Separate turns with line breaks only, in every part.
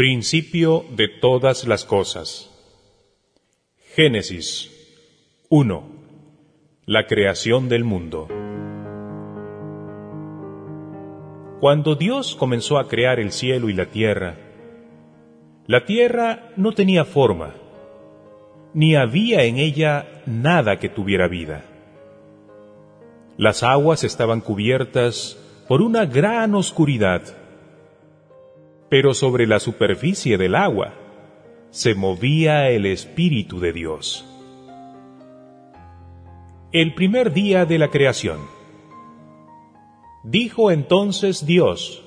Principio de todas las cosas. Génesis 1. La creación del mundo. Cuando Dios comenzó a crear el cielo y la tierra, la tierra no tenía forma, ni había en ella nada que tuviera vida. Las aguas estaban cubiertas por una gran oscuridad, pero sobre la superficie del agua se movía el Espíritu de Dios. El primer día de la creación. Dijo entonces Dios,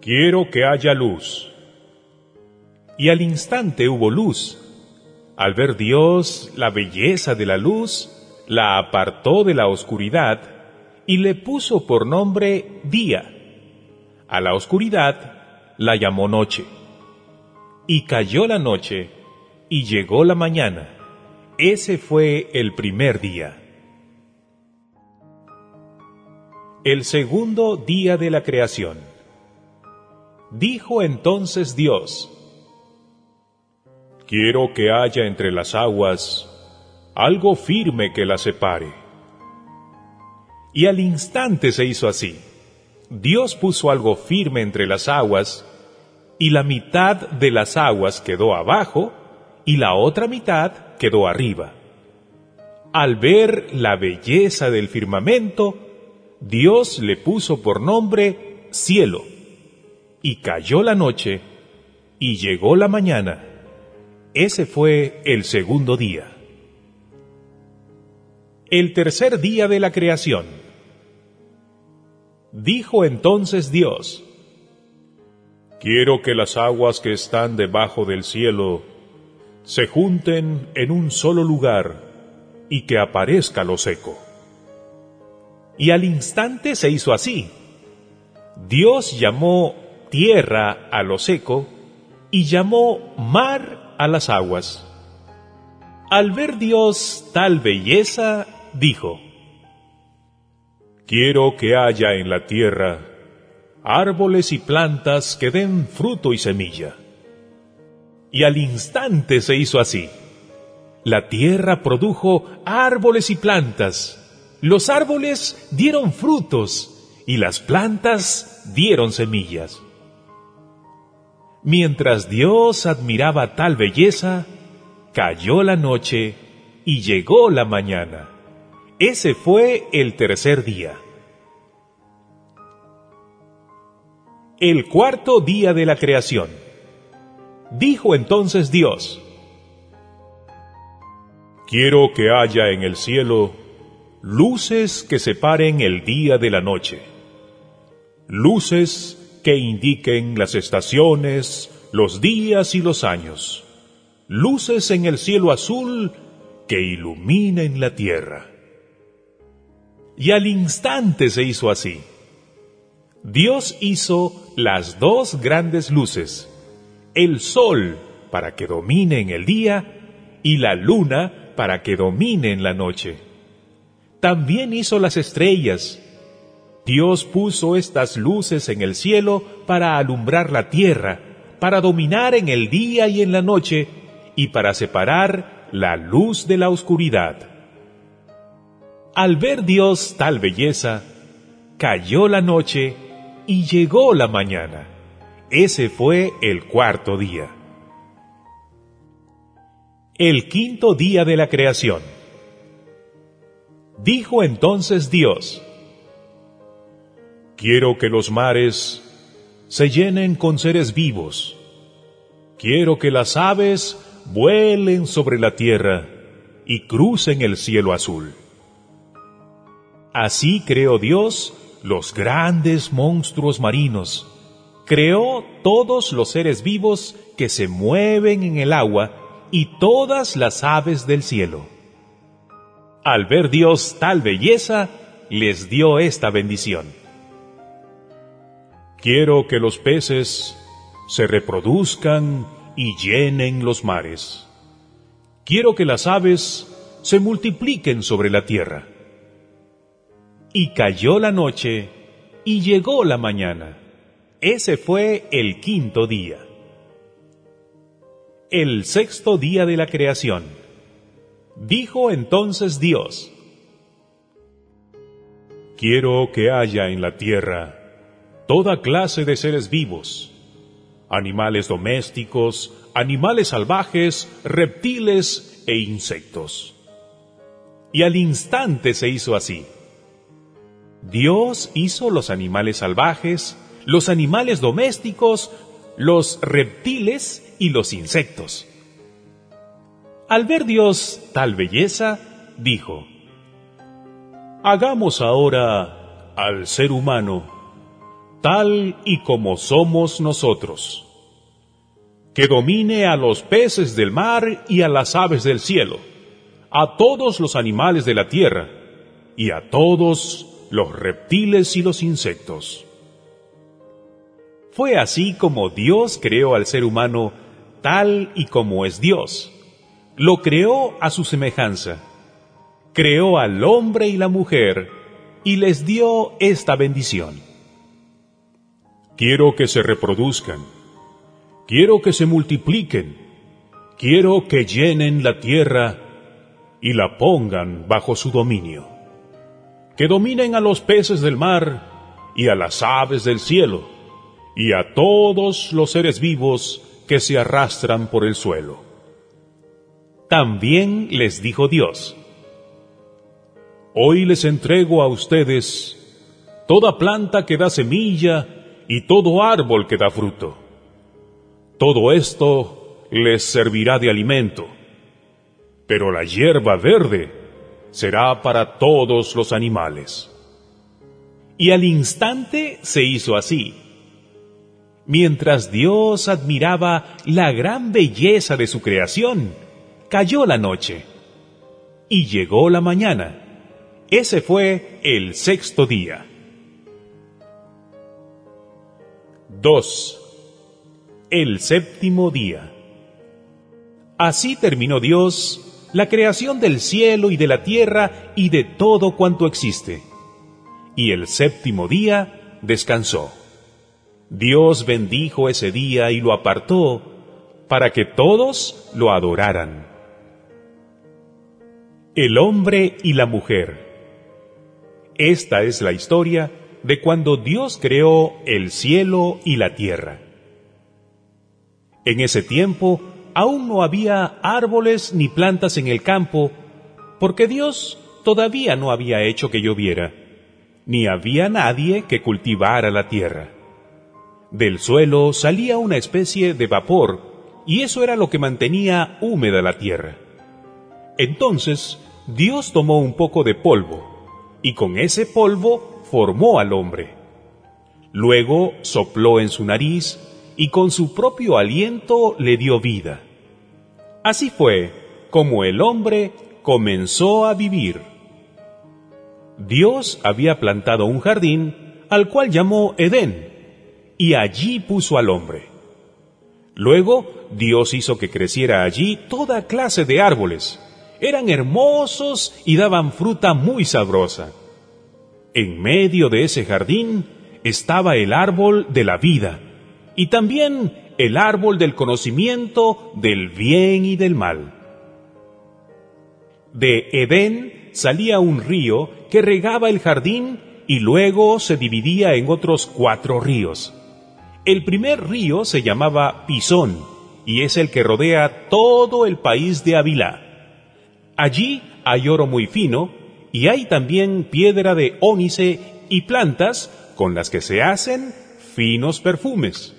Quiero que haya luz. Y al instante hubo luz. Al ver Dios la belleza de la luz, la apartó de la oscuridad y le puso por nombre día. A la oscuridad la llamó noche. Y cayó la noche y llegó la mañana. Ese fue el primer día. El segundo día de la creación. Dijo entonces Dios, Quiero que haya entre las aguas algo firme que las separe. Y al instante se hizo así. Dios puso algo firme entre las aguas, y la mitad de las aguas quedó abajo, y la otra mitad quedó arriba. Al ver la belleza del firmamento, Dios le puso por nombre cielo, y cayó la noche, y llegó la mañana. Ese fue el segundo día. El tercer día de la creación. Dijo entonces Dios, Quiero que las aguas que están debajo del cielo se junten en un solo lugar y que aparezca lo seco. Y al instante se hizo así. Dios llamó tierra a lo seco y llamó mar a las aguas. Al ver Dios tal belleza, dijo, Quiero que haya en la tierra árboles y plantas que den fruto y semilla. Y al instante se hizo así. La tierra produjo árboles y plantas. Los árboles dieron frutos y las plantas dieron semillas. Mientras Dios admiraba tal belleza, cayó la noche y llegó la mañana. Ese fue el tercer día. El cuarto día de la creación. Dijo entonces Dios, Quiero que haya en el cielo luces que separen el día de la noche, luces que indiquen las estaciones, los días y los años, luces en el cielo azul que iluminen la tierra. Y al instante se hizo así. Dios hizo las dos grandes luces, el sol para que domine en el día y la luna para que domine en la noche. También hizo las estrellas. Dios puso estas luces en el cielo para alumbrar la tierra, para dominar en el día y en la noche, y para separar la luz de la oscuridad. Al ver Dios tal belleza, cayó la noche y llegó la mañana. Ese fue el cuarto día. El quinto día de la creación. Dijo entonces Dios, Quiero que los mares se llenen con seres vivos. Quiero que las aves vuelen sobre la tierra y crucen el cielo azul. Así creó Dios los grandes monstruos marinos. Creó todos los seres vivos que se mueven en el agua y todas las aves del cielo. Al ver Dios tal belleza, les dio esta bendición. Quiero que los peces se reproduzcan y llenen los mares. Quiero que las aves se multipliquen sobre la tierra y cayó la noche y llegó la mañana. Ese fue el quinto día. El sexto día de la creación. Dijo entonces Dios, Quiero que haya en la tierra toda clase de seres vivos, animales domésticos, animales salvajes, reptiles e insectos. Y al instante se hizo así. Dios hizo los animales salvajes, los animales domésticos, los reptiles y los insectos. Al ver Dios tal belleza, dijo, Hagamos ahora al ser humano tal y como somos nosotros, que domine a los peces del mar y a las aves del cielo, a todos los animales de la tierra y a todos los reptiles y los insectos. Fue así como Dios creó al ser humano tal y como es Dios. Lo creó a su semejanza. Creó al hombre y la mujer y les dio esta bendición. Quiero que se reproduzcan. Quiero que se multipliquen. Quiero que llenen la tierra y la pongan bajo su dominio. Que dominen a los peces del mar y a las aves del cielo y a todos los seres vivos que se arrastran por el suelo. También les dijo Dios, Hoy les entrego a ustedes toda planta que da semilla y todo árbol que da fruto. Todo esto les servirá de alimento, pero la hierba verde será para todos los animales. Y al instante se hizo así Mientras Dios admiraba la gran belleza de su creación, cayó la noche y llegó la mañana. Ese fue el sexto día. 2. El séptimo día. Así terminó Dios la creación del cielo y de la tierra y de todo cuanto existe. Y el séptimo día descansó. Dios bendijo ese día y lo apartó para que todos lo adoraran. El hombre y la mujer. Esta es la historia de cuando Dios creó el cielo y la tierra. En ese tiempo aún no había árboles ni plantas en el campo, porque Dios todavía no había hecho que lloviera, ni había nadie que cultivara la tierra. Del suelo salía una especie de vapor, y eso era lo que mantenía húmeda la tierra. Entonces Dios tomó un poco de polvo, y con ese polvo formó al hombre. Luego sopló en su nariz, y con su propio aliento le dio vida. Así fue como el hombre comenzó a vivir. Dios había plantado un jardín al cual llamó Edén, y allí puso al hombre. Luego Dios hizo que creciera allí toda clase de árboles. Eran hermosos y daban fruta muy sabrosa. En medio de ese jardín estaba el árbol de la vida y también el árbol del conocimiento del bien y del mal. De Edén salía un río que regaba el jardín y luego se dividía en otros cuatro ríos. El primer río se llamaba Pisón y es el que rodea todo el país de Avilá. Allí hay oro muy fino y hay también piedra de ónice y plantas con las que se hacen finos perfumes.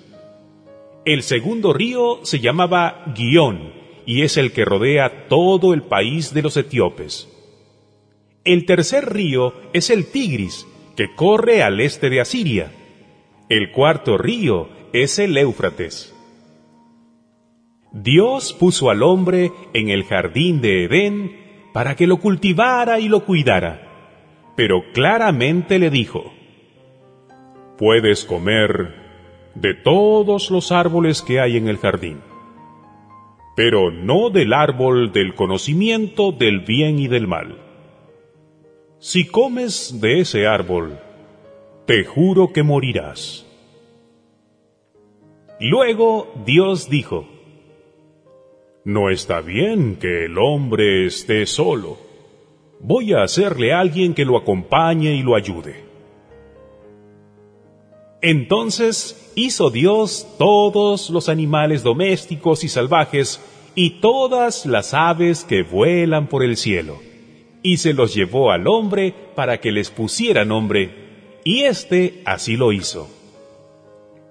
El segundo río se llamaba Guión y es el que rodea todo el país de los etíopes. El tercer río es el Tigris, que corre al este de Asiria. El cuarto río es el Éufrates. Dios puso al hombre en el jardín de Edén para que lo cultivara y lo cuidara, pero claramente le dijo, Puedes comer de todos los árboles que hay en el jardín, pero no del árbol del conocimiento del bien y del mal. Si comes de ese árbol, te juro que morirás. Luego Dios dijo, No está bien que el hombre esté solo. Voy a hacerle a alguien que lo acompañe y lo ayude. Entonces hizo Dios todos los animales domésticos y salvajes y todas las aves que vuelan por el cielo, y se los llevó al hombre para que les pusiera nombre, y éste así lo hizo.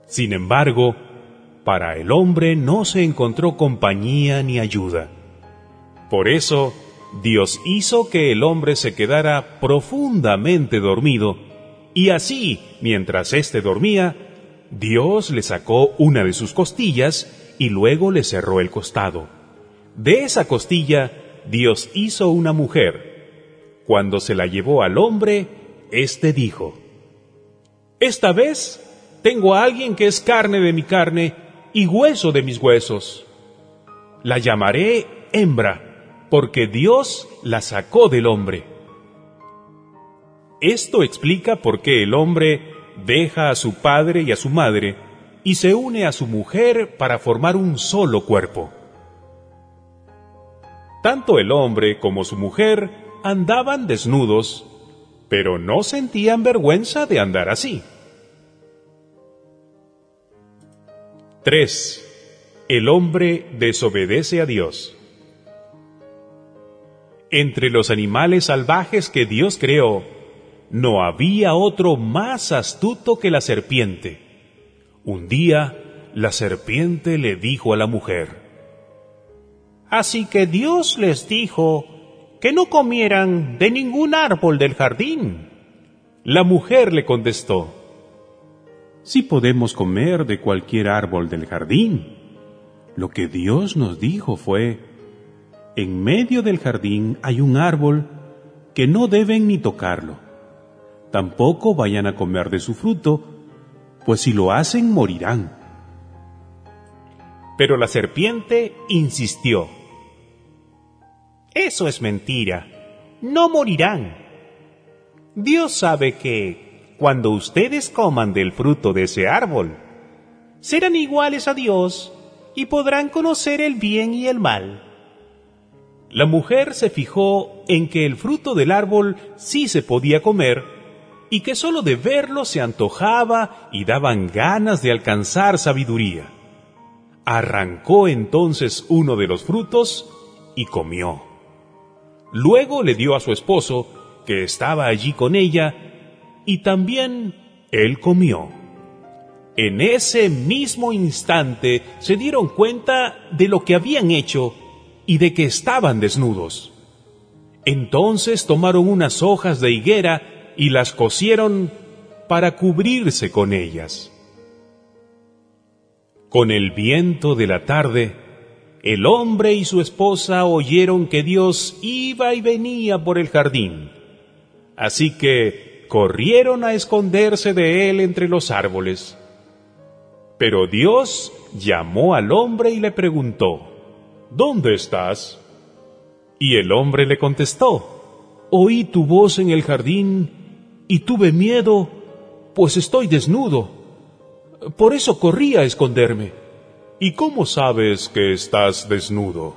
Sin embargo, para el hombre no se encontró compañía ni ayuda. Por eso, Dios hizo que el hombre se quedara profundamente dormido, y así, mientras éste dormía, Dios le sacó una de sus costillas y luego le cerró el costado. De esa costilla, Dios hizo una mujer. Cuando se la llevó al hombre, éste dijo, Esta vez tengo a alguien que es carne de mi carne y hueso de mis huesos. La llamaré hembra, porque Dios la sacó del hombre. Esto explica por qué el hombre deja a su padre y a su madre y se une a su mujer para formar un solo cuerpo. Tanto el hombre como su mujer andaban desnudos, pero no sentían vergüenza de andar así. 3. El hombre desobedece a Dios. Entre los animales salvajes que Dios creó, no había otro más astuto que la serpiente. Un día, la serpiente le dijo a la mujer, Así que Dios les dijo que no comieran de ningún árbol del jardín. La mujer le contestó, Sí podemos comer de cualquier árbol del jardín. Lo que Dios nos dijo fue, En medio del jardín hay un árbol que no deben ni tocarlo tampoco vayan a comer de su fruto, pues si lo hacen morirán. Pero la serpiente insistió. Eso es mentira. No morirán. Dios sabe que, cuando ustedes coman del fruto de ese árbol, serán iguales a Dios y podrán conocer el bien y el mal. La mujer se fijó en que el fruto del árbol sí se podía comer, y que sólo de verlo se antojaba y daban ganas de alcanzar sabiduría. Arrancó entonces uno de los frutos y comió. Luego le dio a su esposo, que estaba allí con ella, y también él comió. En ese mismo instante se dieron cuenta de lo que habían hecho y de que estaban desnudos. Entonces tomaron unas hojas de higuera y las cosieron para cubrirse con ellas. Con el viento de la tarde, el hombre y su esposa oyeron que Dios iba y venía por el jardín. Así que corrieron a esconderse de él entre los árboles. Pero Dios llamó al hombre y le preguntó, ¿Dónde estás? Y el hombre le contestó, Oí tu voz en el jardín y tuve miedo, pues estoy desnudo. Por eso corrí a esconderme. ¿Y cómo sabes que estás desnudo?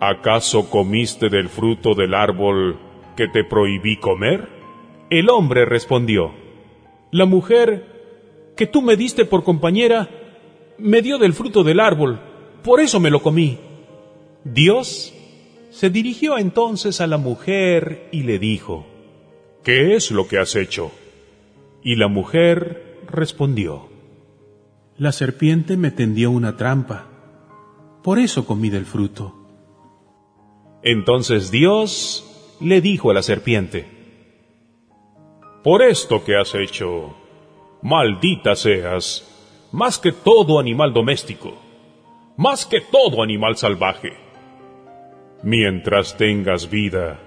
¿Acaso comiste del fruto del árbol que te prohibí comer? El hombre respondió, La mujer que tú me diste por compañera me dio del fruto del árbol, por eso me lo comí. Dios se dirigió entonces a la mujer y le dijo, ¿qué es lo que has hecho? Y la mujer respondió, La serpiente me tendió una trampa, por eso comí del fruto. Entonces Dios le dijo a la serpiente, Por esto que has hecho, maldita seas, más que todo animal doméstico, más que todo animal salvaje. Mientras tengas vida,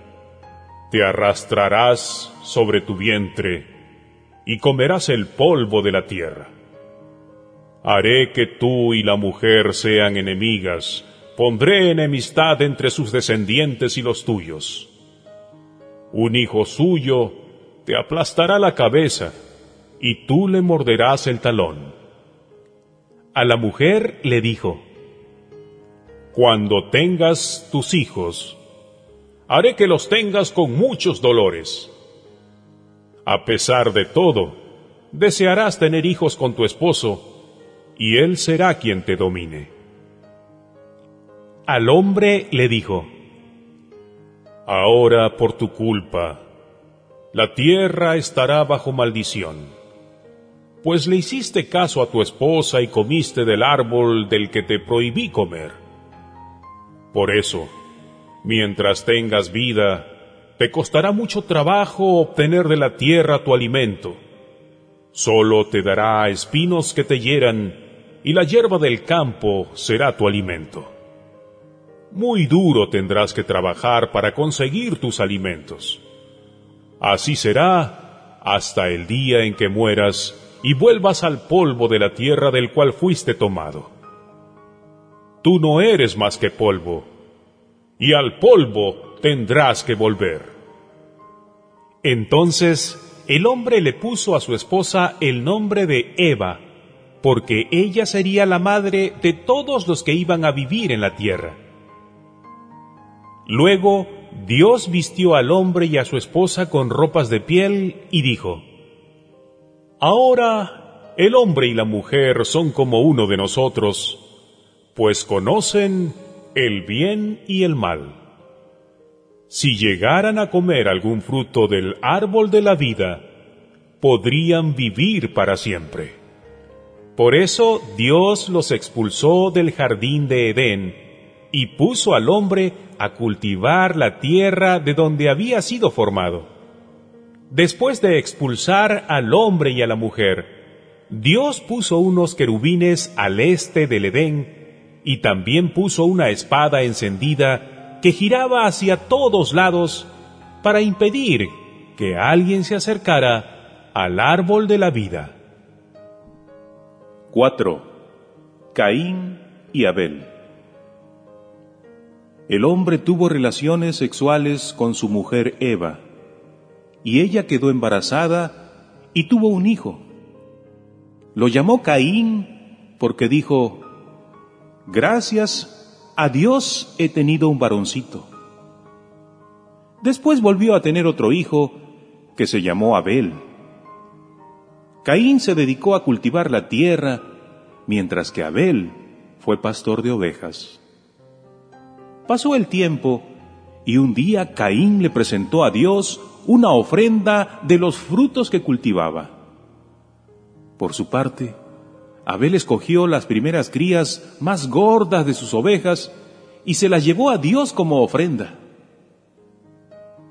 te arrastrarás sobre tu vientre y comerás el polvo de la tierra. Haré que tú y la mujer sean enemigas, pondré enemistad entre sus descendientes y los tuyos. Un hijo suyo te aplastará la cabeza y tú le morderás el talón. A la mujer le dijo, Cuando tengas tus hijos, haré que los tengas con muchos dolores. A pesar de todo, desearás tener hijos con tu esposo, y él será quien te domine. Al hombre le dijo, Ahora por tu culpa, la tierra estará bajo maldición pues le hiciste caso a tu esposa y comiste del árbol del que te prohibí comer. Por eso, mientras tengas vida, te costará mucho trabajo obtener de la tierra tu alimento. Solo te dará espinos que te hieran, y la hierba del campo será tu alimento. Muy duro tendrás que trabajar para conseguir tus alimentos. Así será hasta el día en que mueras y vuelvas al polvo de la tierra del cual fuiste tomado. Tú no eres más que polvo, y al polvo tendrás que volver. Entonces el hombre le puso a su esposa el nombre de Eva, porque ella sería la madre de todos los que iban a vivir en la tierra. Luego Dios vistió al hombre y a su esposa con ropas de piel y dijo, Ahora el hombre y la mujer son como uno de nosotros, pues conocen el bien y el mal. Si llegaran a comer algún fruto del árbol de la vida, podrían vivir para siempre. Por eso Dios los expulsó del jardín de Edén y puso al hombre a cultivar la tierra de donde había sido formado. Después de expulsar al hombre y a la mujer, Dios puso unos querubines al este del Edén y también puso una espada encendida que giraba hacia todos lados para impedir que alguien se acercara al árbol de la vida.
4. Caín y Abel. El hombre tuvo relaciones sexuales con su mujer Eva y ella quedó embarazada y tuvo un hijo. Lo llamó Caín porque dijo, gracias a Dios he tenido un varoncito. Después volvió a tener otro hijo que se llamó Abel. Caín se dedicó a cultivar la tierra, mientras que Abel fue pastor de ovejas. Pasó el tiempo y un día Caín le presentó a Dios una ofrenda de los frutos que cultivaba. Por su parte, Abel escogió las primeras crías más gordas de sus ovejas y se las llevó a Dios como ofrenda.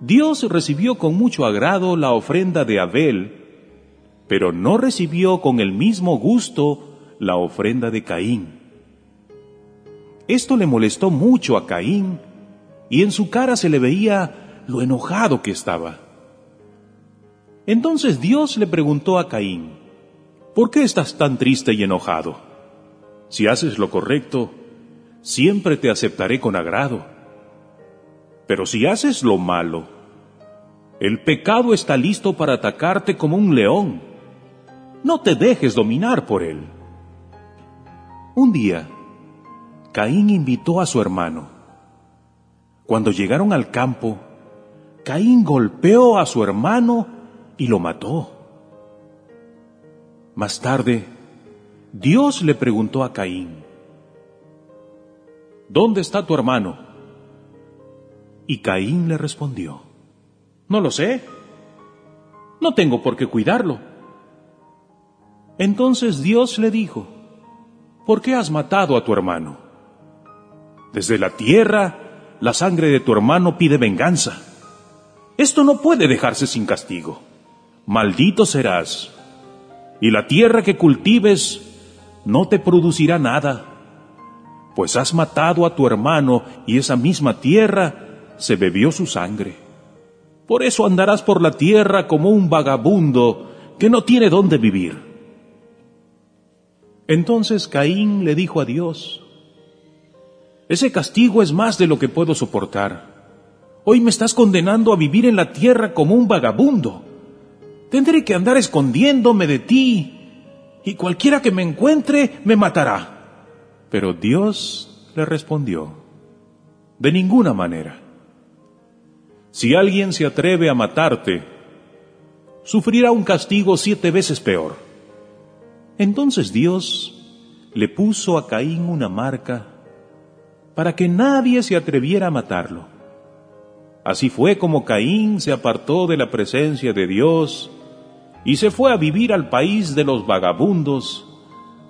Dios recibió con mucho agrado la ofrenda de Abel, pero no recibió con el mismo gusto la ofrenda de Caín. Esto le molestó mucho a Caín y en su cara se le veía lo enojado que estaba. Entonces Dios le preguntó a Caín, ¿por qué estás tan triste y enojado? Si haces lo correcto, siempre te aceptaré con agrado. Pero si haces lo malo, el pecado está listo para atacarte como un león. No te dejes dominar por él. Un día, Caín invitó a su hermano. Cuando llegaron al campo, Caín golpeó a su hermano y lo mató. Más tarde, Dios le preguntó a Caín, ¿Dónde está tu hermano? Y Caín le respondió, No lo sé, no tengo por qué cuidarlo. Entonces Dios le dijo, ¿por qué has matado a tu hermano? Desde la tierra, la sangre de tu hermano pide venganza. Esto no puede dejarse sin castigo. Maldito serás, y la tierra que cultives no te producirá nada, pues has matado a tu hermano y esa misma tierra se bebió su sangre. Por eso andarás por la tierra como un vagabundo que no tiene dónde vivir. Entonces Caín le dijo a Dios, ese castigo es más de lo que puedo soportar. Hoy me estás condenando a vivir en la tierra como un vagabundo. Tendré que andar escondiéndome de ti y cualquiera que me encuentre me matará. Pero Dios le respondió, de ninguna manera. Si alguien se atreve a matarte, sufrirá un castigo siete veces peor. Entonces Dios le puso a Caín una marca para que nadie se atreviera a matarlo. Así fue como Caín se apartó de la presencia de Dios y se fue a vivir al país de los vagabundos,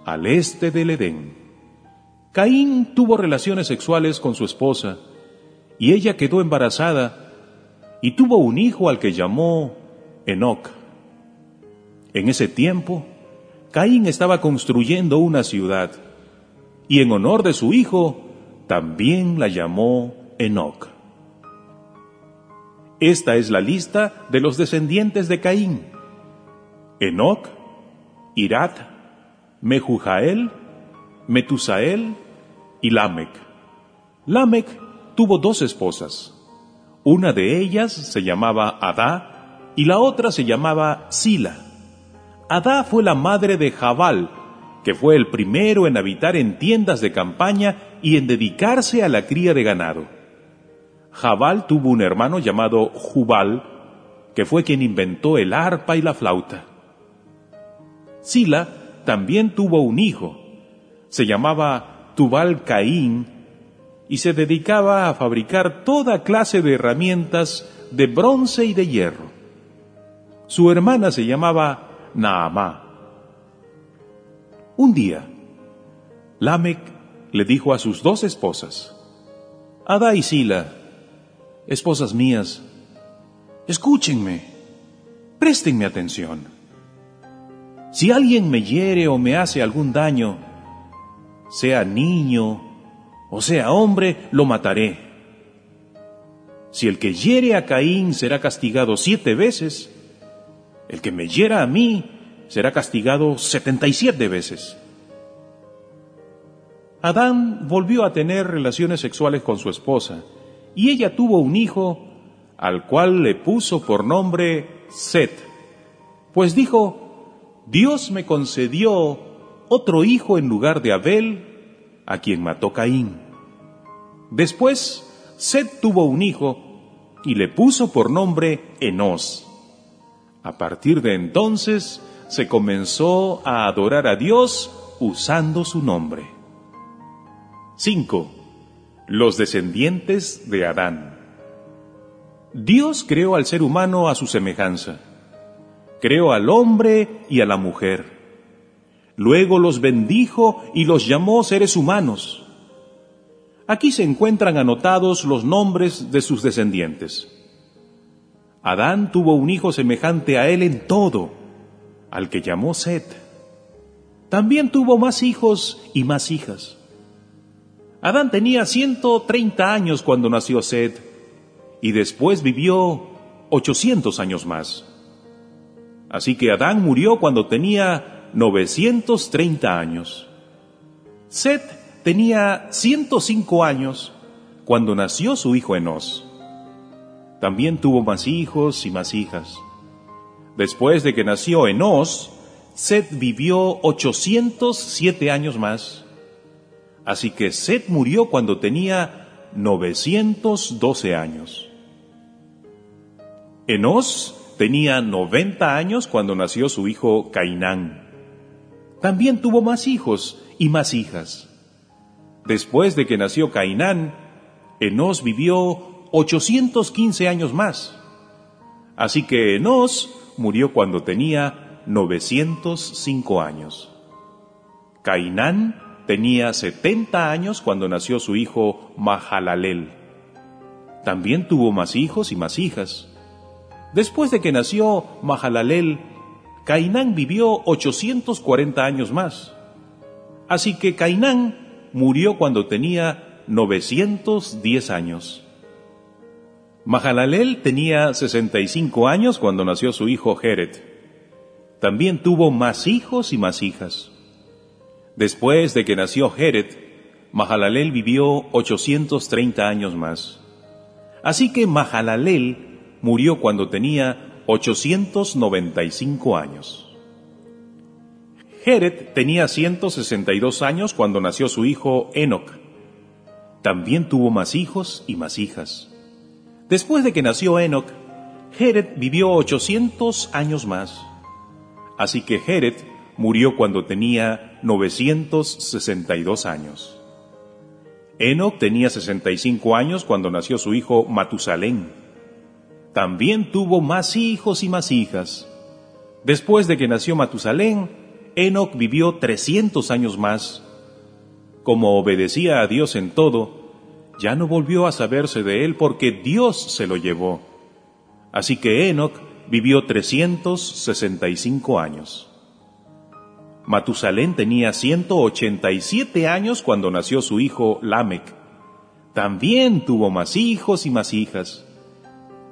al este del Edén. Caín tuvo relaciones sexuales con su esposa y ella quedó embarazada y tuvo un hijo al que llamó Enoc. En ese tiempo, Caín estaba construyendo una ciudad y en honor de su hijo también la llamó Enoc. Esta es la lista de los descendientes de Caín. Enoc, Irat, Mehujael, Metusael y Lamec. Lamec tuvo dos esposas. Una de ellas se llamaba Adá y la otra se llamaba Sila. Adá fue la madre de Jabal, que fue el primero en habitar en tiendas de campaña y en dedicarse a la cría de ganado. Jabal tuvo un hermano llamado Jubal, que fue quien inventó el arpa y la flauta. Sila también tuvo un hijo, se llamaba Tubal Caín, y se dedicaba a fabricar toda clase de herramientas de bronce y de hierro. Su hermana se llamaba Naamá. Un día, Lamec le dijo a sus dos esposas, Ada y Sila, esposas mías, escúchenme, préstenme atención. Si alguien me hiere o me hace algún daño, sea niño o sea hombre, lo mataré. Si el que hiere a Caín será castigado siete veces, el que me hiera a mí será castigado setenta y siete veces. Adán volvió a tener relaciones sexuales con su esposa y ella tuvo un hijo al cual le puso por nombre Set, pues dijo, Dios me concedió otro hijo en lugar de Abel, a quien mató Caín. Después, Set tuvo un hijo y le puso por nombre Enos. A partir de entonces se comenzó a adorar a Dios usando su nombre. 5. Los descendientes de Adán. Dios creó al ser humano a su semejanza. Creó al hombre y a la mujer. Luego los bendijo y los llamó seres humanos. Aquí se encuentran anotados los nombres de sus descendientes. Adán tuvo un hijo semejante a él en todo, al que llamó Set. También tuvo más hijos y más hijas. Adán tenía 130 años cuando nació Set y después vivió 800 años más. Así que Adán murió cuando tenía 930 años. Set tenía 105 años cuando nació su hijo Enos. También tuvo más hijos y más hijas. Después de que nació Enos, Set vivió 807 años más. Así que Set murió cuando tenía 912 años. Enos tenía 90 años cuando nació su hijo Cainán. También tuvo más hijos y más hijas. Después de que nació Cainán, Enos vivió 815 años más. Así que Enos murió cuando tenía 905 años. Cainán tenía 70 años cuando nació su hijo Mahalalel. También tuvo más hijos y más hijas. Después de que nació Mahalalel, Cainán vivió 840 años más. Así que Cainán murió cuando tenía 910 años. Mahalalel tenía 65 años cuando nació su hijo Jeret. También tuvo más hijos y más hijas. Después de que nació Jeret, Mahalalel vivió 830 años más. Así que Mahalalel murió cuando tenía 895 años. Jared tenía 162 años cuando nació su hijo Enoch. También tuvo más hijos y más hijas. Después de que nació Enoch, Jared vivió 800 años más. Así que Jared murió cuando tenía 962 años. Enoch tenía 65 años cuando nació su hijo Matusalén. También tuvo más hijos y más hijas. Después de que nació Matusalén, Enoch vivió 300 años más. Como obedecía a Dios en todo, ya no volvió a saberse de él porque Dios se lo llevó. Así que Enoch vivió 365 años. Matusalén tenía 187 años cuando nació su hijo Lamec. También tuvo más hijos y más hijas.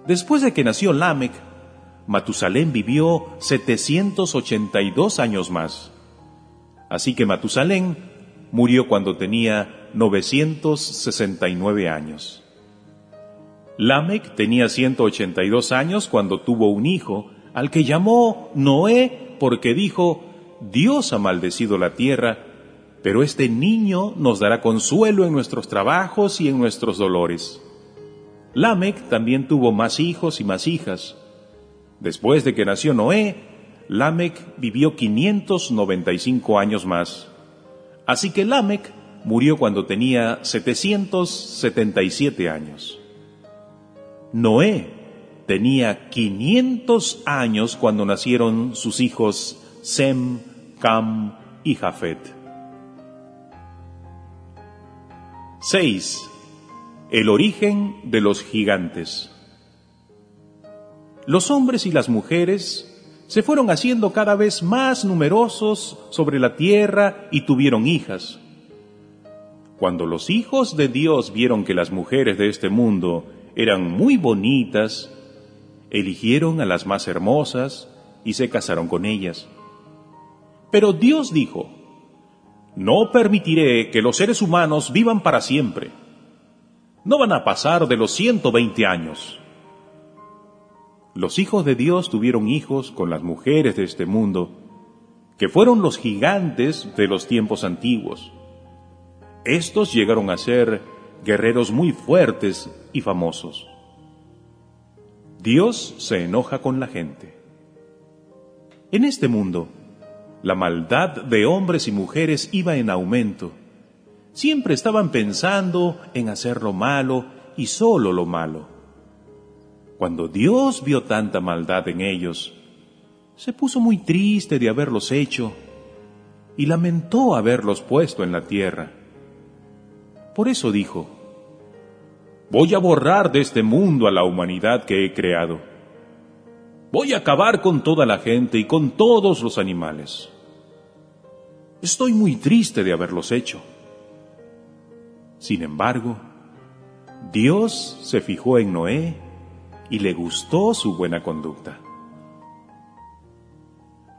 Después de que nació Lamec, Matusalén vivió 782 años más. Así que Matusalén murió cuando tenía 969 años. Lamec tenía 182 años cuando tuvo un hijo, al que llamó Noé porque dijo, Dios ha maldecido la tierra, pero este niño nos dará consuelo en nuestros trabajos y en nuestros dolores. Lamec también tuvo más hijos y más hijas. Después de que nació Noé, Lamec vivió 595 años más. Así que Lamec murió cuando tenía 777 años. Noé tenía 500 años cuando nacieron sus hijos Sem, Cam y Jafet. 6. El origen de los gigantes. Los hombres y las mujeres se fueron haciendo cada vez más numerosos sobre la tierra y tuvieron hijas. Cuando los hijos de Dios vieron que las mujeres de este mundo eran muy bonitas, eligieron a las más hermosas y se casaron con ellas. Pero Dios dijo, no permitiré que los seres humanos vivan para siempre. No van a pasar de los 120 años. Los hijos de Dios tuvieron hijos con las mujeres de este mundo, que fueron los gigantes de los tiempos antiguos. Estos llegaron a ser guerreros muy fuertes y famosos. Dios se enoja con la gente. En este mundo, la maldad de hombres y mujeres iba en aumento. Siempre estaban pensando en hacer lo malo y solo lo malo. Cuando Dios vio tanta maldad en ellos, se puso muy triste de haberlos hecho y lamentó haberlos puesto en la tierra. Por eso dijo, voy a borrar de este mundo a la humanidad que he creado Voy a acabar con toda la gente y con todos los animales. Estoy muy triste de haberlos hecho. Sin embargo, Dios se fijó en Noé y le gustó su buena conducta.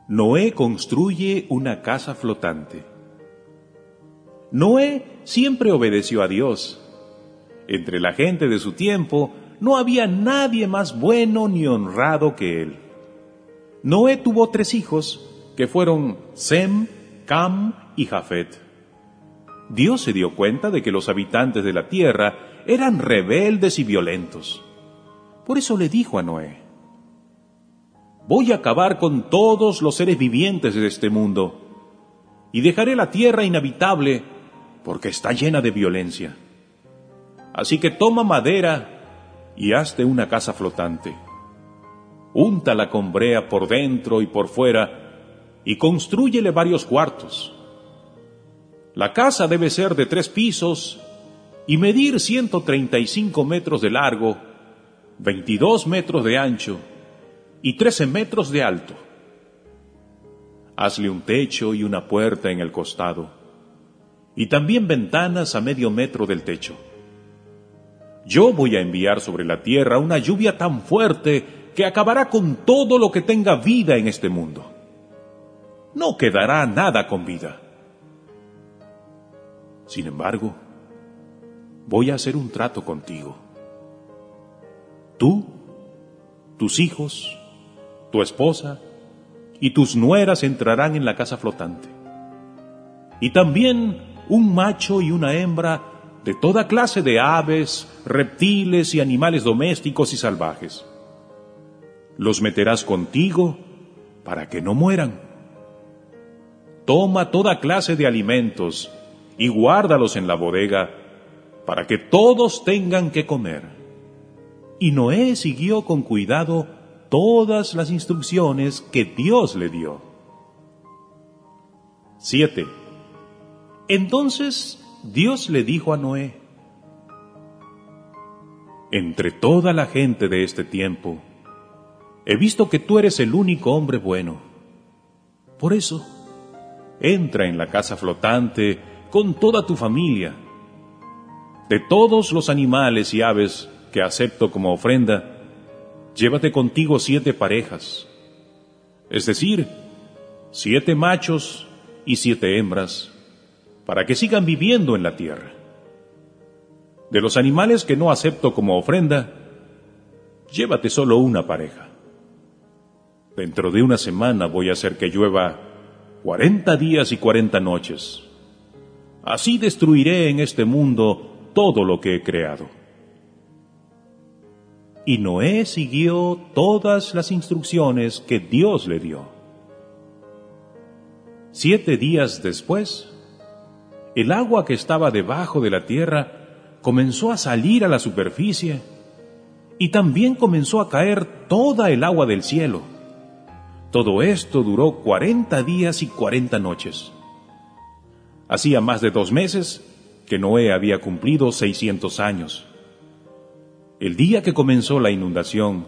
Noé construye una casa flotante. Noé siempre obedeció a Dios. Entre la gente de su tiempo no había nadie más bueno ni honrado que él. Noé tuvo tres hijos, que fueron Sem, Cam y Jafet. Dios se dio cuenta de que los habitantes de la tierra eran rebeldes y violentos. Por eso le dijo a Noé, voy a acabar con todos los seres vivientes de este mundo y dejaré la tierra inhabitable porque está llena de violencia. Así que toma madera y hazte una casa flotante. Úntala con brea por dentro y por fuera y construyele varios cuartos. La casa debe ser de tres pisos y medir 135 metros de largo, 22 metros de ancho y 13 metros de alto. Hazle un techo y una puerta en el costado, y también ventanas a medio metro del techo. Yo voy a enviar sobre la tierra una lluvia tan fuerte que acabará con todo lo que tenga vida en este mundo. No quedará nada con vida. Sin embargo, voy a hacer un trato contigo. Tú, tus hijos, tu esposa y tus nueras entrarán en la casa flotante. Y también un macho y una hembra de toda clase de aves, reptiles y animales domésticos y salvajes. Los meterás contigo para que no mueran. Toma toda clase de alimentos y guárdalos en la bodega para que todos tengan que comer. Y Noé siguió con cuidado todas las instrucciones que Dios le dio. 7. Entonces Dios le dijo a Noé, Entre toda la gente de este tiempo, he visto que tú eres el único hombre bueno. Por eso, entra en la casa flotante con toda tu familia. De todos los animales y aves que acepto como ofrenda, llévate contigo siete parejas, es decir, siete machos y siete hembras, para que sigan viviendo en la tierra. De los animales que no acepto como ofrenda, llévate solo una pareja. Dentro de una semana voy a hacer que llueva cuarenta días y cuarenta noches. Así destruiré en este mundo todo lo que he creado. Y Noé siguió todas las instrucciones que Dios le dio. Siete días después, el agua que estaba debajo de la tierra comenzó a salir a la superficie y también comenzó a caer toda el agua del cielo. Todo esto duró cuarenta días y cuarenta noches. Hacía más de dos meses que Noé había cumplido seiscientos años. El día que comenzó la inundación,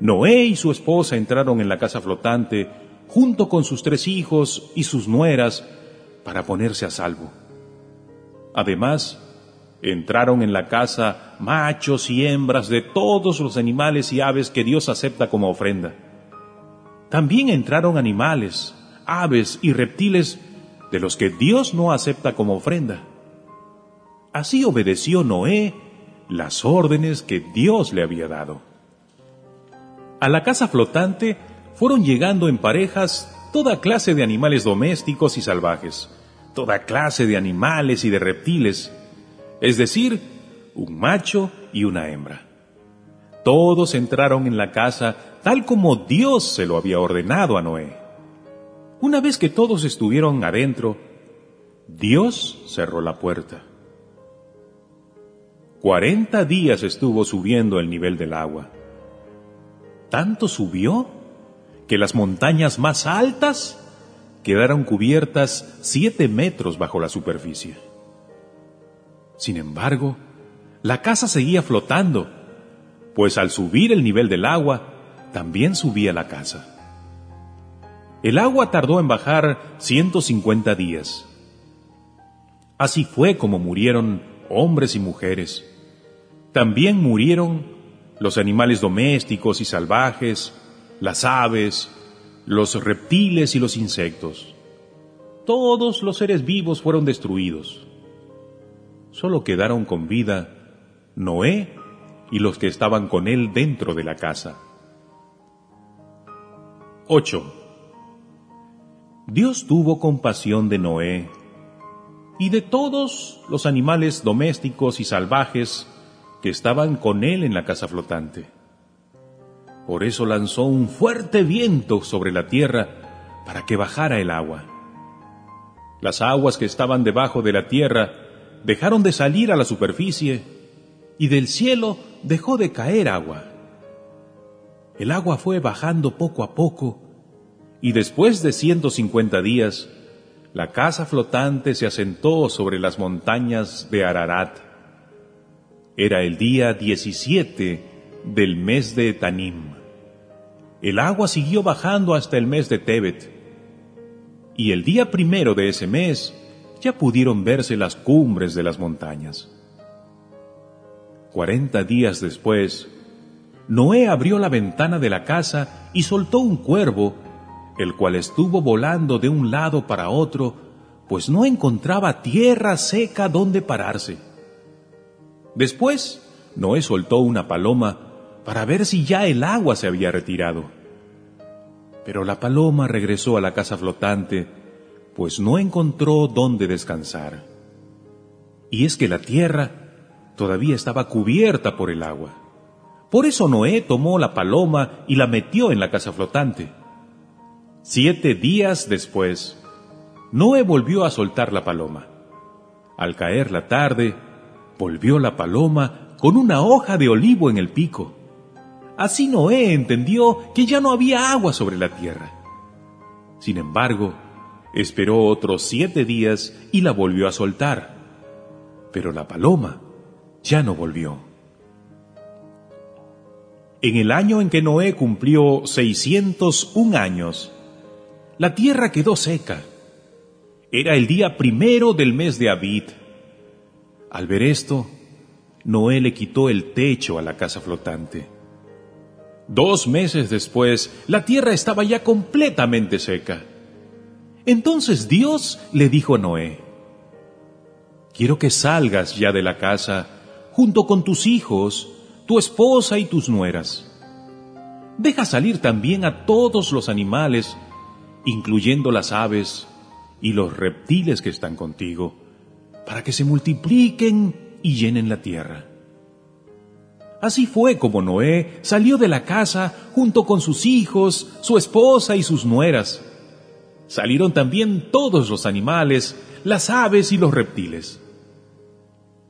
Noé y su esposa entraron en la casa flotante junto con sus tres hijos y sus nueras para ponerse a salvo. Además, entraron en la casa machos y hembras de todos los animales y aves que Dios acepta como ofrenda. También entraron animales, aves y reptiles de los que Dios no acepta como ofrenda. Así obedeció Noé las órdenes que Dios le había dado. A la casa flotante fueron llegando en parejas toda clase de animales domésticos y salvajes, toda clase de animales y de reptiles, es decir, un macho y una hembra. Todos entraron en la casa tal como Dios se lo había ordenado a Noé. Una vez que todos estuvieron adentro, Dios cerró la puerta. Cuarenta días estuvo subiendo el nivel del agua. Tanto subió que las montañas más altas quedaron cubiertas siete metros bajo la superficie. Sin embargo, la casa seguía flotando, pues al subir el nivel del agua, también subía la casa. El agua tardó en bajar 150 días. Así fue como murieron hombres y mujeres, también murieron los animales domésticos y salvajes, las aves, los reptiles y los insectos. Todos los seres vivos fueron destruidos. Solo quedaron con vida Noé y los que estaban con él dentro de la casa. 8. Dios tuvo compasión de Noé y de todos los animales domésticos y salvajes que estaban con él en la casa flotante. Por eso lanzó un fuerte viento sobre la tierra para que bajara el agua. Las aguas que estaban debajo de la tierra dejaron de salir a la superficie y del cielo dejó de caer agua. El agua fue bajando poco a poco y después de 150 días, la casa flotante se asentó sobre las montañas de Ararat era el día 17 del mes de Tanim. El agua siguió bajando hasta el mes de Tebet. Y el día primero de ese mes ya pudieron verse las cumbres de las montañas. Cuarenta días después, Noé abrió la ventana de la casa y soltó un cuervo, el cual estuvo volando de un lado para otro, pues no encontraba tierra seca donde pararse. Después, Noé soltó una paloma para ver si ya el agua se había retirado. Pero la paloma regresó a la casa flotante, pues no encontró dónde descansar. Y es que la tierra todavía estaba cubierta por el agua. Por eso Noé tomó la paloma y la metió en la casa flotante. Siete días después, Noé volvió a soltar la paloma. Al caer la tarde, volvió la paloma con una hoja de olivo en el pico. Así Noé entendió que ya no había agua sobre la tierra. Sin embargo, esperó otros siete días y la volvió a soltar. Pero la paloma ya no volvió. En el año en que Noé cumplió 601 años, la tierra quedó seca. Era el día primero del mes de Abid. Al ver esto, Noé le quitó el techo a la casa flotante. Dos meses después, la tierra estaba ya completamente seca. Entonces Dios le dijo a Noé, Quiero que salgas ya de la casa, junto con tus hijos, tu esposa y tus nueras. Deja salir también a todos los animales, incluyendo las aves y los reptiles que están contigo, para que se multipliquen y llenen la tierra. Así fue como Noé salió de la casa junto con sus hijos, su esposa y sus nueras. Salieron también todos los animales, las aves y los reptiles.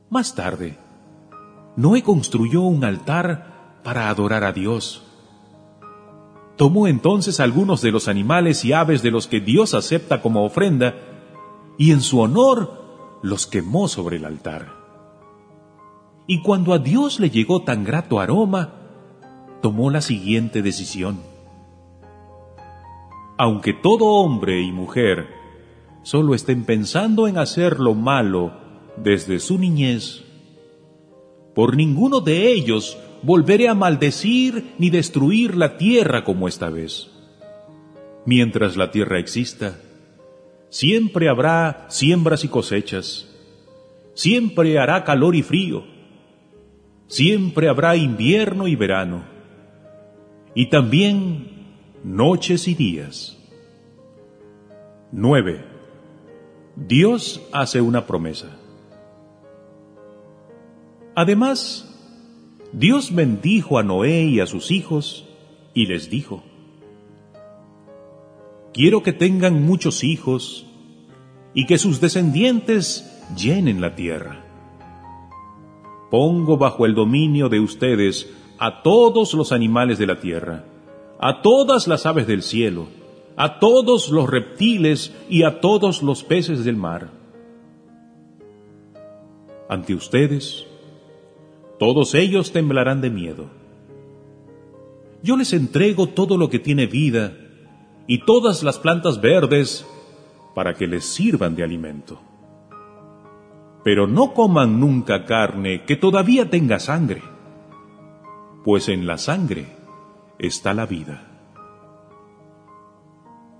Más tarde, Noé construyó un altar para adorar a Dios. Tomó entonces algunos de los animales y aves de los que Dios acepta como ofrenda y en su honor los quemó sobre el altar. Y cuando a Dios le llegó tan grato aroma, tomó la siguiente decisión. Aunque todo hombre y mujer solo estén pensando en hacer lo malo desde su niñez, por ninguno de ellos volveré a maldecir ni destruir la tierra como esta vez. Mientras la tierra exista, siempre habrá siembras y cosechas, siempre hará calor y frío, siempre habrá invierno y verano, y también noches y días. 9. Dios hace una promesa. Además, Dios bendijo a Noé y a sus hijos y les dijo, Quiero que tengan muchos hijos y que sus descendientes llenen la tierra pongo bajo el dominio de ustedes a todos los animales de la tierra, a todas las aves del cielo, a todos los reptiles y a todos los peces del mar. Ante ustedes, todos ellos temblarán de miedo. Yo les entrego todo lo que tiene vida y todas las plantas verdes para que les sirvan de alimento pero no coman nunca carne que todavía tenga sangre, pues en la sangre está la vida.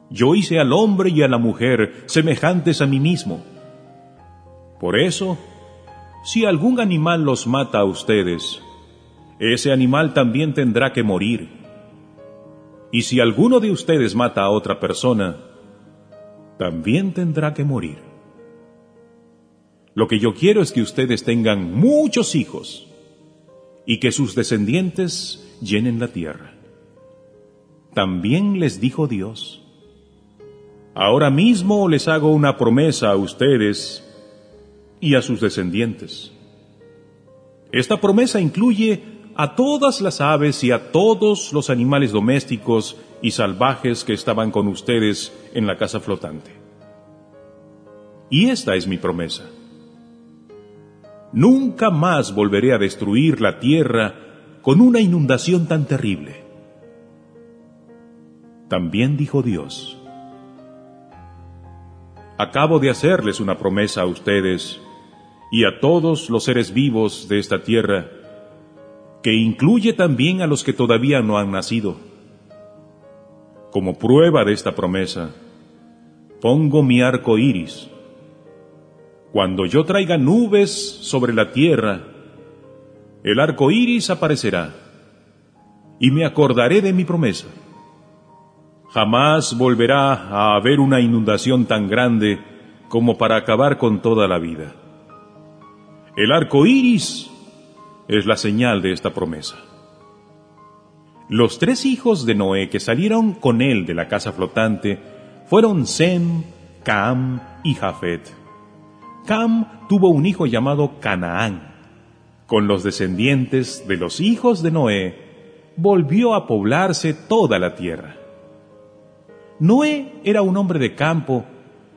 Yo hice al hombre y a la mujer semejantes a mí mismo. Por eso, si algún animal los mata a ustedes, ese animal también tendrá que morir. Y si alguno de ustedes mata a otra persona, también tendrá que morir. Lo que yo quiero es que ustedes tengan muchos hijos y que sus descendientes llenen la tierra. También les dijo Dios, ahora mismo les hago una promesa a ustedes y a sus descendientes. Esta promesa incluye a todas las aves y a todos los animales domésticos y salvajes que estaban con ustedes en la casa flotante. Y esta es mi promesa Nunca más volveré a destruir la tierra con una inundación tan terrible. También dijo Dios, Acabo de hacerles una promesa a ustedes y a todos los seres vivos de esta tierra, que incluye también a los que todavía no han nacido. Como prueba de esta promesa, pongo mi arco iris cuando yo traiga nubes sobre la tierra, el arco iris aparecerá, y me acordaré de mi promesa. Jamás volverá a haber una inundación tan grande como para acabar con toda la vida. El arco iris es la señal de esta promesa. Los tres hijos de Noé que salieron con él de la casa flotante fueron Sem, Cam y Jafet. Cam tuvo un hijo llamado Canaán. Con los descendientes de los hijos de Noé, volvió a poblarse toda la tierra. Noé era un hombre de campo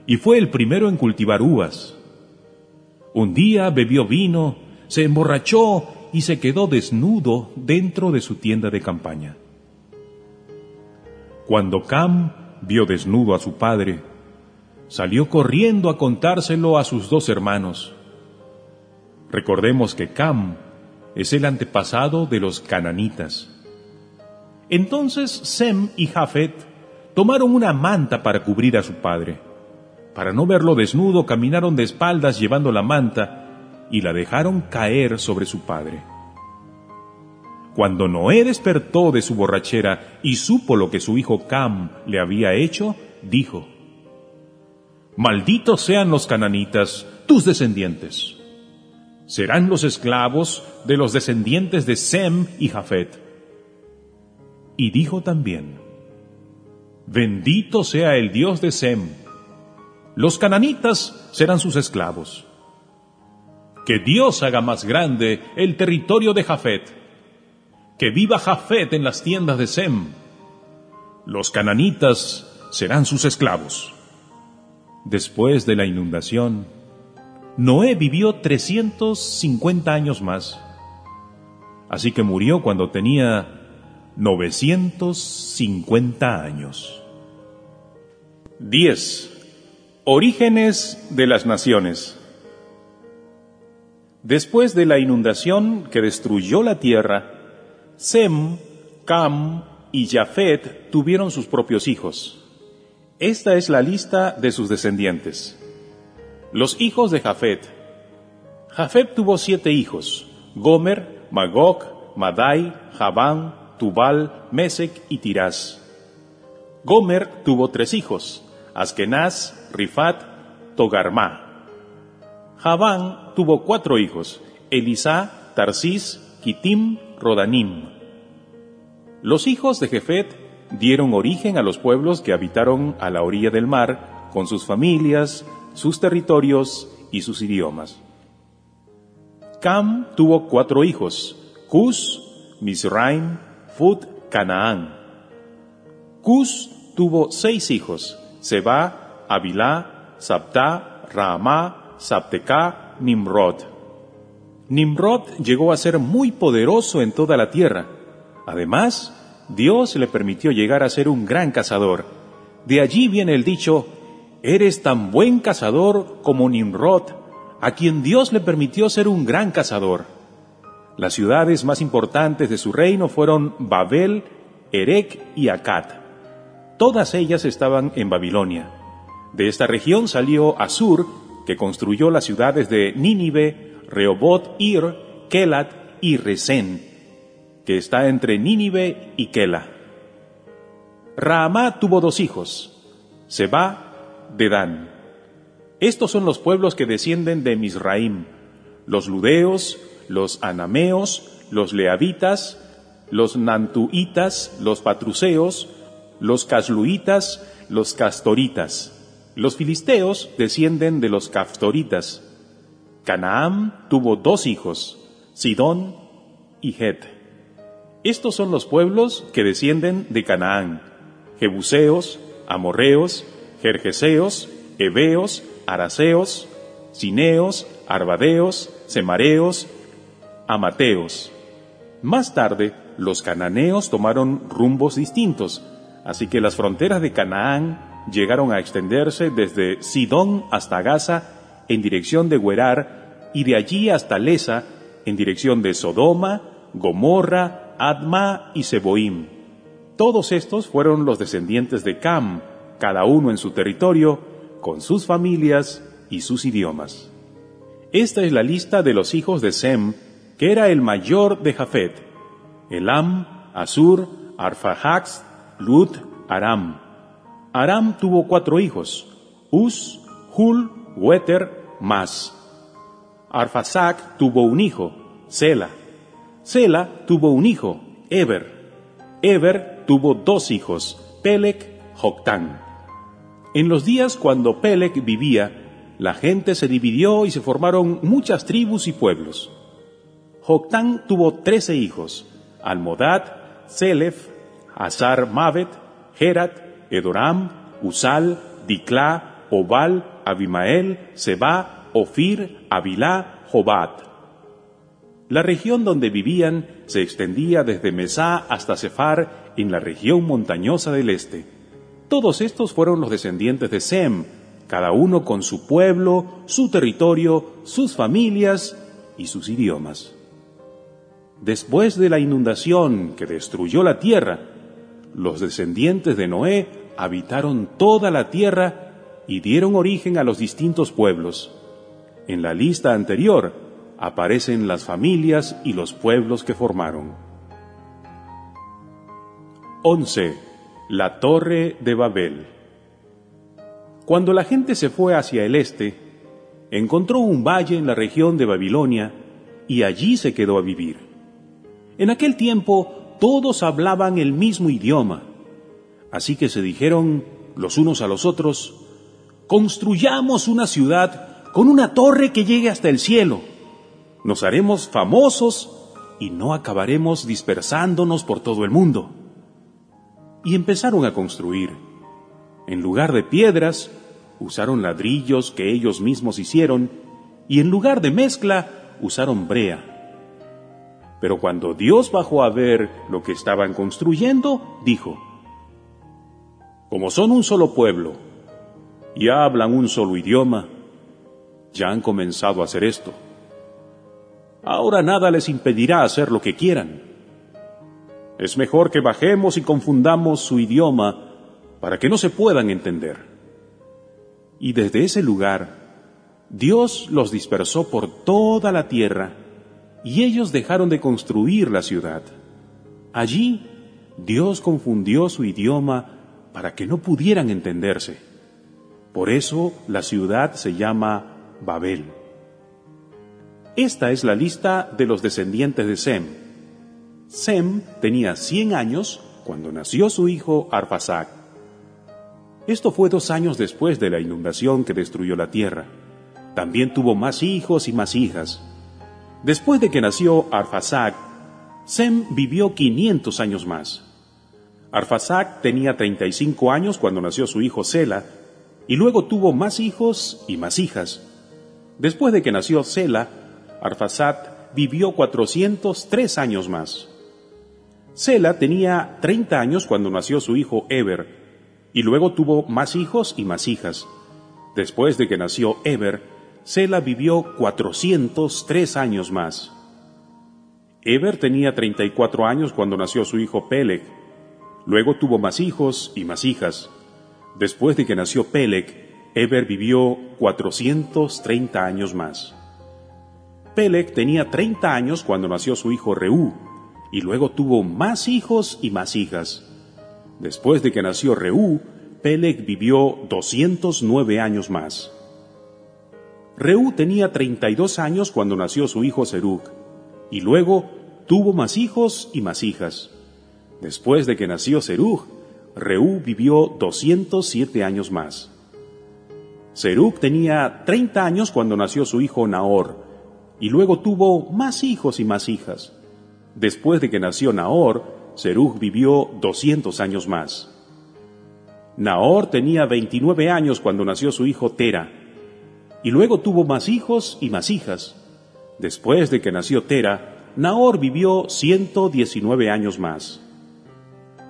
y fue el primero en cultivar uvas. Un día bebió vino, se emborrachó y se quedó desnudo dentro de su tienda de campaña. Cuando Cam vio desnudo a su padre, salió corriendo a contárselo a sus dos hermanos. Recordemos que Cam es el antepasado de los cananitas. Entonces Sem y Jafet tomaron una manta para cubrir a su padre. Para no verlo desnudo, caminaron de espaldas llevando la manta y la dejaron caer sobre su padre. Cuando Noé despertó de su borrachera y supo lo que su hijo Cam le había hecho, dijo, Malditos sean los cananitas, tus descendientes. Serán los esclavos de los descendientes de Sem y Jafet. Y dijo también, Bendito sea el Dios de Sem. Los cananitas serán sus esclavos que Dios haga más grande el territorio de Jafet. Que viva Jafet en las tiendas de Sem. Los cananitas serán sus esclavos. Después de la inundación, Noé vivió 350 años más. Así que murió cuando tenía 950 años. 10. Orígenes de las naciones. Después de la inundación que destruyó la tierra, Sem, Cam y Jafet tuvieron sus propios hijos. Esta es la lista de sus descendientes. Los hijos de Jafet. Jafet tuvo siete hijos, Gomer, Magog, Madai, Javán, Tubal, Mesec y Tirás. Gomer tuvo tres hijos, Askenaz, Rifat, Togarmá. Javán tuvo cuatro hijos, Elisá, Tarsis, Kitim, Rodanim. Los hijos de Jefet dieron origen a los pueblos que habitaron a la orilla del mar, con sus familias, sus territorios y sus idiomas. Cam tuvo cuatro hijos, Cus, Misraim, Fut, Canaán. Cus tuvo seis hijos, Seba, Abilá, Sabta, Raamá, Sabteca, Nimrod. Nimrod llegó a ser muy poderoso en toda la tierra. Además, Dios le permitió llegar a ser un gran cazador. De allí viene el dicho, eres tan buen cazador como Nimrod, a quien Dios le permitió ser un gran cazador. Las ciudades más importantes de su reino fueron Babel, Erech y Akkad. Todas ellas estaban en Babilonia. De esta región salió Asur, que construyó las ciudades de Nínive, Rehobot, Ir, Kelat y Resén, que está entre Nínive y Kela. Raamá tuvo dos hijos, Seba, Dedán. Estos son los pueblos que descienden de Misraim, los ludeos, los anameos, los leavitas, los nantuitas, los patruseos, los casluitas, los castoritas. Los filisteos descienden de los caftoritas. Canaán tuvo dos hijos, Sidón y Het. Estos son los pueblos que descienden de Canaán, Jebuseos, Amorreos, Jerjeseos, Heveos, Araseos, Cineos, Arbadeos, Semareos, Amateos. Más tarde, los cananeos tomaron rumbos distintos, así que las fronteras de Canaán llegaron a extenderse desde Sidón hasta Gaza en dirección de Guerar y de allí hasta Lesa en dirección de Sodoma, Gomorra, Adma y Seboim. Todos estos fueron los descendientes de Cam, cada uno en su territorio, con sus familias y sus idiomas. Esta es la lista de los hijos de Sem, que era el mayor de Jafet, Elam, Asur, Arfajax, Lut, Aram. Aram tuvo cuatro hijos, Uz, Hul, Weter, Mas. Arfasac tuvo un hijo, Sela. Sela tuvo un hijo, Eber. Eber tuvo dos hijos, Pelec, Joctán. En los días cuando Pelec vivía, la gente se dividió y se formaron muchas tribus y pueblos. Joctán tuvo trece hijos, Almodad, Selef, Azar Mavet, Herat, Edoram, Usal, Diclá, Obal, Abimael, Seba, Ofir, Abilá, Jobat. La región donde vivían se extendía desde Mesá hasta Sefar en la región montañosa del este. Todos estos fueron los descendientes de Sem, cada uno con su pueblo, su territorio, sus familias y sus idiomas. Después de la inundación que destruyó la tierra, los descendientes de Noé habitaron toda la tierra y dieron origen a los distintos pueblos. En la lista anterior aparecen las familias y los pueblos que formaron. 11. La Torre de Babel. Cuando la gente se fue hacia el este, encontró un valle en la región de Babilonia y allí se quedó a vivir. En aquel tiempo todos hablaban el mismo idioma, así que se dijeron los unos a los otros, construyamos una ciudad con una torre que llegue hasta el cielo. Nos haremos famosos y no acabaremos dispersándonos por todo el mundo. Y empezaron a construir. En lugar de piedras, usaron ladrillos que ellos mismos hicieron y en lugar de mezcla, usaron brea. Pero cuando Dios bajó a ver lo que estaban construyendo, dijo, como son un solo pueblo y hablan un solo idioma, ya han comenzado a hacer esto. Ahora nada les impedirá hacer lo que quieran. Es mejor que bajemos y confundamos su idioma para que no se puedan entender. Y desde ese lugar, Dios los dispersó por toda la tierra y ellos dejaron de construir la ciudad. Allí Dios confundió su idioma para que no pudieran entenderse. Por eso la ciudad se llama Babel. Esta es la lista de los descendientes de Sem. Sem tenía 100 años cuando nació su hijo Arphasac. Esto fue dos años después de la inundación que destruyó la tierra. También tuvo más hijos y más hijas. Después de que nació Arfasac, Sem vivió 500 años más. Arfasac tenía 35 años cuando nació su hijo Sela, y luego tuvo más hijos y más hijas. Después de que nació Sela, Arfasac vivió 403 años más. Sela tenía 30 años cuando nació su hijo Eber, y luego tuvo más hijos y más hijas. Después de que nació Eber, Sela vivió 403 años más. Eber tenía 34 años cuando nació su hijo Peleg. Luego tuvo más hijos y más hijas. Después de que nació Peleg, Eber vivió 430 años más. Peleg tenía 30 años cuando nació su hijo Reú, y luego tuvo más hijos y más hijas. Después de que nació Reú, Peleg vivió 209 años más. Reú tenía 32 años cuando nació su hijo Serug, y luego tuvo más hijos y más hijas. Después de que nació Serug, Reú vivió 207 años más. Serug tenía 30 años cuando nació su hijo Nahor, y luego tuvo más hijos y más hijas. Después de que nació Nahor, Serug vivió 200 años más. Nahor tenía 29 años cuando nació su hijo Tera, y luego tuvo más hijos y más hijas. Después de que nació Tera, Nahor vivió 119 años más.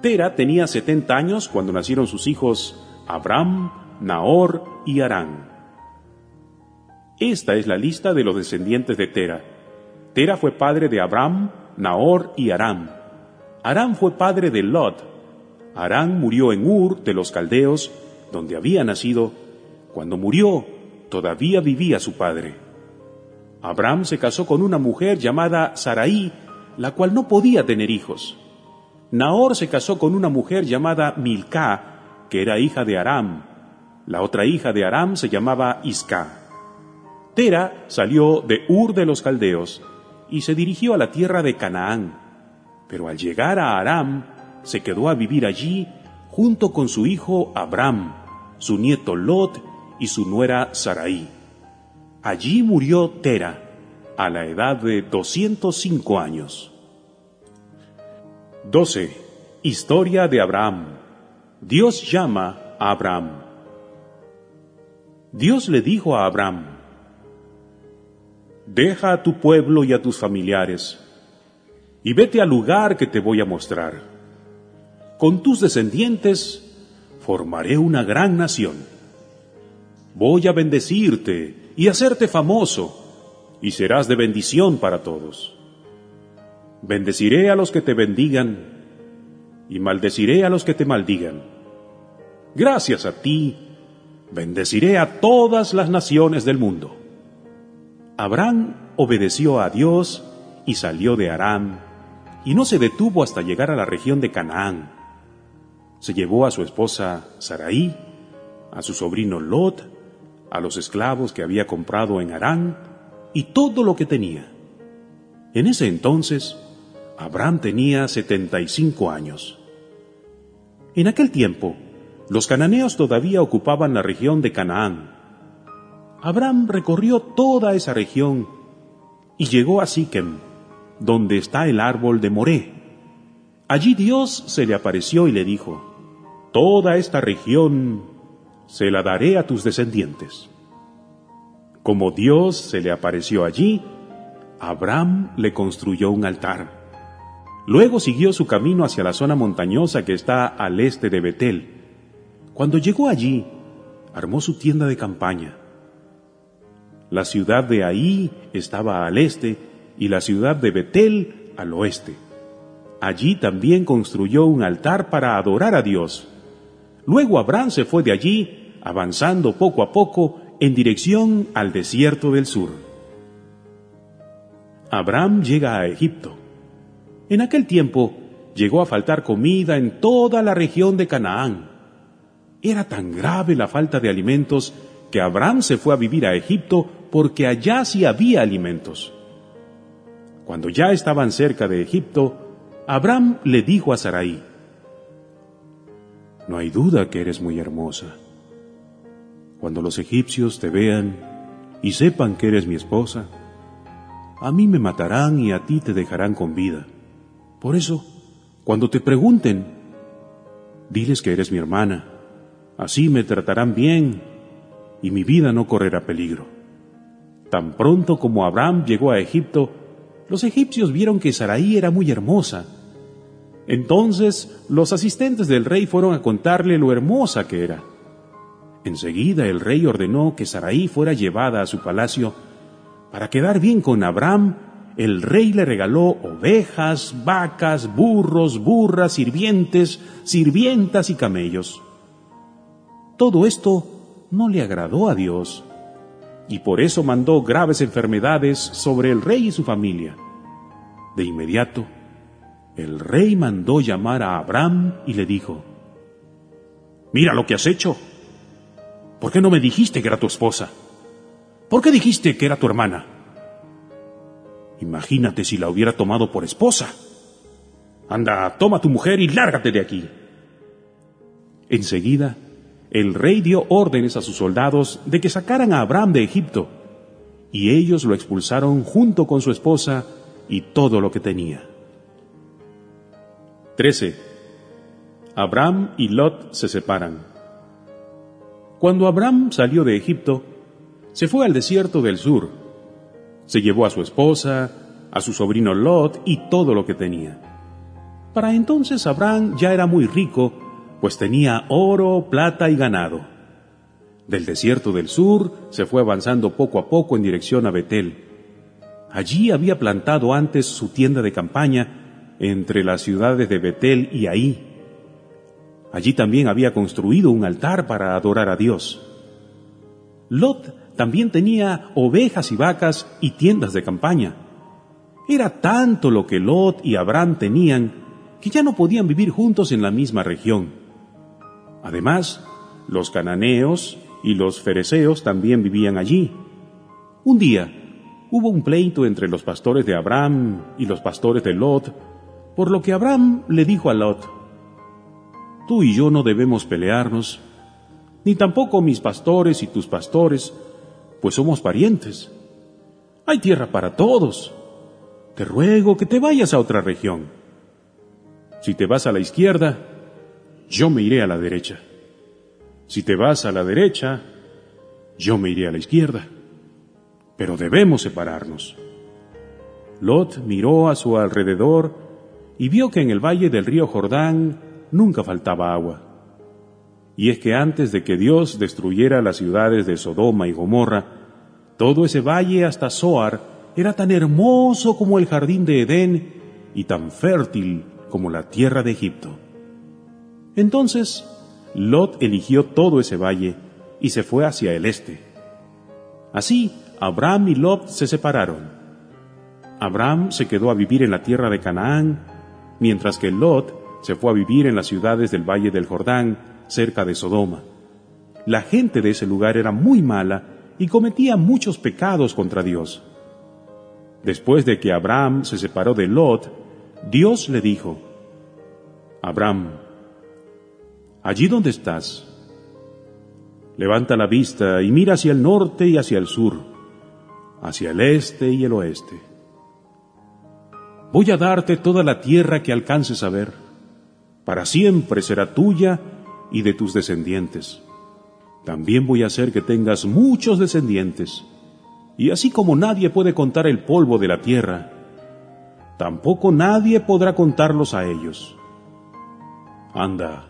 Tera tenía 70 años cuando nacieron sus hijos Abram, Nahor y Arán. Esta es la lista de los descendientes de Tera. Tera fue padre de Abram, Nahor y Aram. Aram fue padre de Lot. Arán murió en Ur de los Caldeos, donde había nacido. Cuando murió, todavía vivía su padre. Abraham se casó con una mujer llamada Saraí, la cual no podía tener hijos. Nahor se casó con una mujer llamada Milcá, que era hija de Aram. La otra hija de Aram se llamaba Isca. Tera salió de Ur de los Caldeos y se dirigió a la tierra de Canaán. Pero al llegar a Aram, se quedó a vivir allí junto con su hijo Abram, su nieto Lot y su nuera Sarai. Allí murió Tera, a la edad de 205 años. 12. Historia de Abraham. Dios llama a Abraham. Dios le dijo a Abraham, Deja a tu pueblo y a tus familiares, y vete al lugar que te voy a mostrar. Con tus descendientes formaré una gran nación. Voy a bendecirte y hacerte famoso, y serás de bendición para todos. Bendeciré a los que te bendigan, y maldeciré a los que te maldigan. Gracias a ti, bendeciré a todas las naciones del mundo. Abraham obedeció a Dios y salió de Aram, y no se detuvo hasta llegar a la región de Canaán. Se llevó a su esposa Sarai, a su sobrino Lot, a los esclavos que había comprado en Arán y todo lo que tenía. En ese entonces, Abraham tenía 75 años. En aquel tiempo, los cananeos todavía ocupaban la región de Canaán, Abraham recorrió toda esa región y llegó a Siquem, donde está el árbol de Moré. Allí Dios se le apareció y le dijo, Toda esta región se la daré a tus descendientes. Como Dios se le apareció allí, Abraham le construyó un altar. Luego siguió su camino hacia la zona montañosa que está al este de Betel. Cuando llegó allí, armó su tienda de campaña la ciudad de Ahí estaba al este y la ciudad de Betel al oeste. Allí también construyó un altar para adorar a Dios. Luego Abraham se fue de allí, avanzando poco a poco en dirección al desierto del sur. Abraham llega a Egipto. En aquel tiempo llegó a faltar comida en toda la región de Canaán. Era tan grave la falta de alimentos que Abraham se fue a vivir a Egipto porque allá sí había alimentos. Cuando ya estaban cerca de Egipto, Abraham le dijo a Sarai, No hay duda que eres muy hermosa. Cuando los egipcios te vean y sepan que eres mi esposa, a mí me matarán y a ti te dejarán con vida. Por eso, cuando te pregunten, diles que eres mi hermana. Así me tratarán bien y mi vida no correrá peligro. Tan pronto como Abraham llegó a Egipto, los egipcios vieron que Sarai era muy hermosa. Entonces los asistentes del rey fueron a contarle lo hermosa que era. Enseguida el rey ordenó que Sarai fuera llevada a su palacio. Para quedar bien con Abraham, el rey le regaló ovejas, vacas, burros, burras, sirvientes, sirvientas y camellos. Todo esto no le agradó a Dios, y por eso mandó graves enfermedades sobre el rey y su familia. De inmediato, el rey mandó llamar a Abraham y le dijo, Mira lo que has hecho. ¿Por qué no me dijiste que era tu esposa? ¿Por qué dijiste que era tu hermana? Imagínate si la hubiera tomado por esposa. Anda, toma tu mujer y lárgate de aquí. Enseguida, el rey dio órdenes a sus soldados de que sacaran a Abraham de Egipto, y ellos lo expulsaron junto con su esposa y todo lo que tenía. 13. Abraham y Lot se separan. Cuando Abraham salió de Egipto, se fue al desierto del sur. Se llevó a su esposa, a su sobrino Lot y todo lo que tenía. Para entonces Abraham ya era muy rico pues tenía oro, plata y ganado. Del desierto del sur se fue avanzando poco a poco en dirección a Betel. Allí había plantado antes su tienda de campaña entre las ciudades de Betel y Ahí. Allí también había construido un altar para adorar a Dios. Lot también tenía ovejas y vacas y tiendas de campaña. Era tanto lo que Lot y Abraham tenían que ya no podían vivir juntos en la misma región. Además, los cananeos y los fereceos también vivían allí. Un día hubo un pleito entre los pastores de Abraham y los pastores de Lot, por lo que Abraham le dijo a Lot, Tú y yo no debemos pelearnos, ni tampoco mis pastores y tus pastores, pues somos parientes. Hay tierra para todos. Te ruego que te vayas a otra región. Si te vas a la izquierda, yo me iré a la derecha. Si te vas a la derecha, yo me iré a la izquierda. Pero debemos separarnos. Lot miró a su alrededor y vio que en el valle del río Jordán nunca faltaba agua. Y es que antes de que Dios destruyera las ciudades de Sodoma y Gomorra, todo ese valle hasta Zoar era tan hermoso como el jardín de Edén y tan fértil como la tierra de Egipto. Entonces, Lot eligió todo ese valle y se fue hacia el este. Así, Abraham y Lot se separaron. Abraham se quedó a vivir en la tierra de Canaán, mientras que Lot se fue a vivir en las ciudades del valle del Jordán, cerca de Sodoma. La gente de ese lugar era muy mala y cometía muchos pecados contra Dios. Después de que Abraham se separó de Lot, Dios le dijo, Abraham, allí donde estás, levanta la vista y mira hacia el norte y hacia el sur, hacia el este y el oeste. Voy a darte toda la tierra que alcances a ver. Para siempre será tuya y de tus descendientes. También voy a hacer que tengas muchos descendientes. Y así como nadie puede contar el polvo de la tierra, tampoco nadie podrá contarlos a ellos. Anda,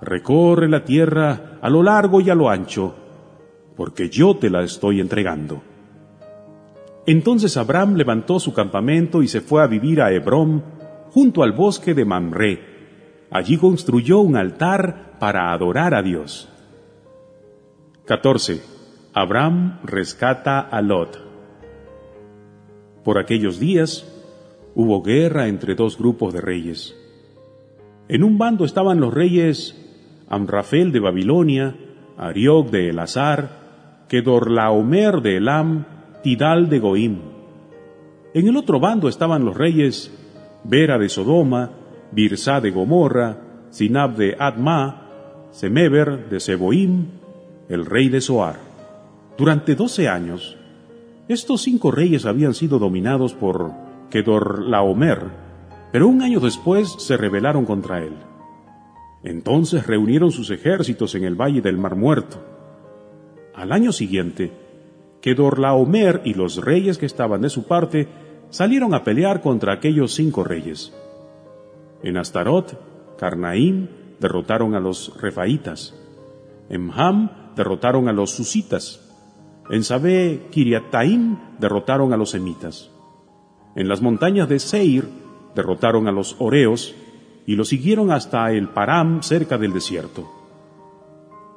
recorre la tierra a lo largo y a lo ancho, porque yo te la estoy entregando. Entonces Abraham levantó su campamento y se fue a vivir a Hebrón, junto al bosque de Mamre. Allí construyó un altar para adorar a Dios. 14. Abraham rescata a Lot. Por aquellos días hubo guerra entre dos grupos de reyes. En un bando estaban los reyes Amrafel de Babilonia, Ariok de Elazar, Kedorlaomer de Elam, Tidal de Goim. En el otro bando estaban los reyes Vera de Sodoma, Birsa de Gomorra, Sinab de Adma, Semeber de Seboim, el rey de Soar. Durante doce años, estos cinco reyes habían sido dominados por Kedorlaomer, pero un año después se rebelaron contra él. Entonces reunieron sus ejércitos en el valle del Mar Muerto. Al año siguiente, Kedorlaomer y los reyes que estaban de su parte salieron a pelear contra aquellos cinco reyes. En Astarot, Carnaim derrotaron a los refaitas. En Ham derrotaron a los susitas. En Sabé, Kiriataim derrotaron a los semitas. En las montañas de Seir derrotaron a los Oreos y los siguieron hasta el Param cerca del desierto.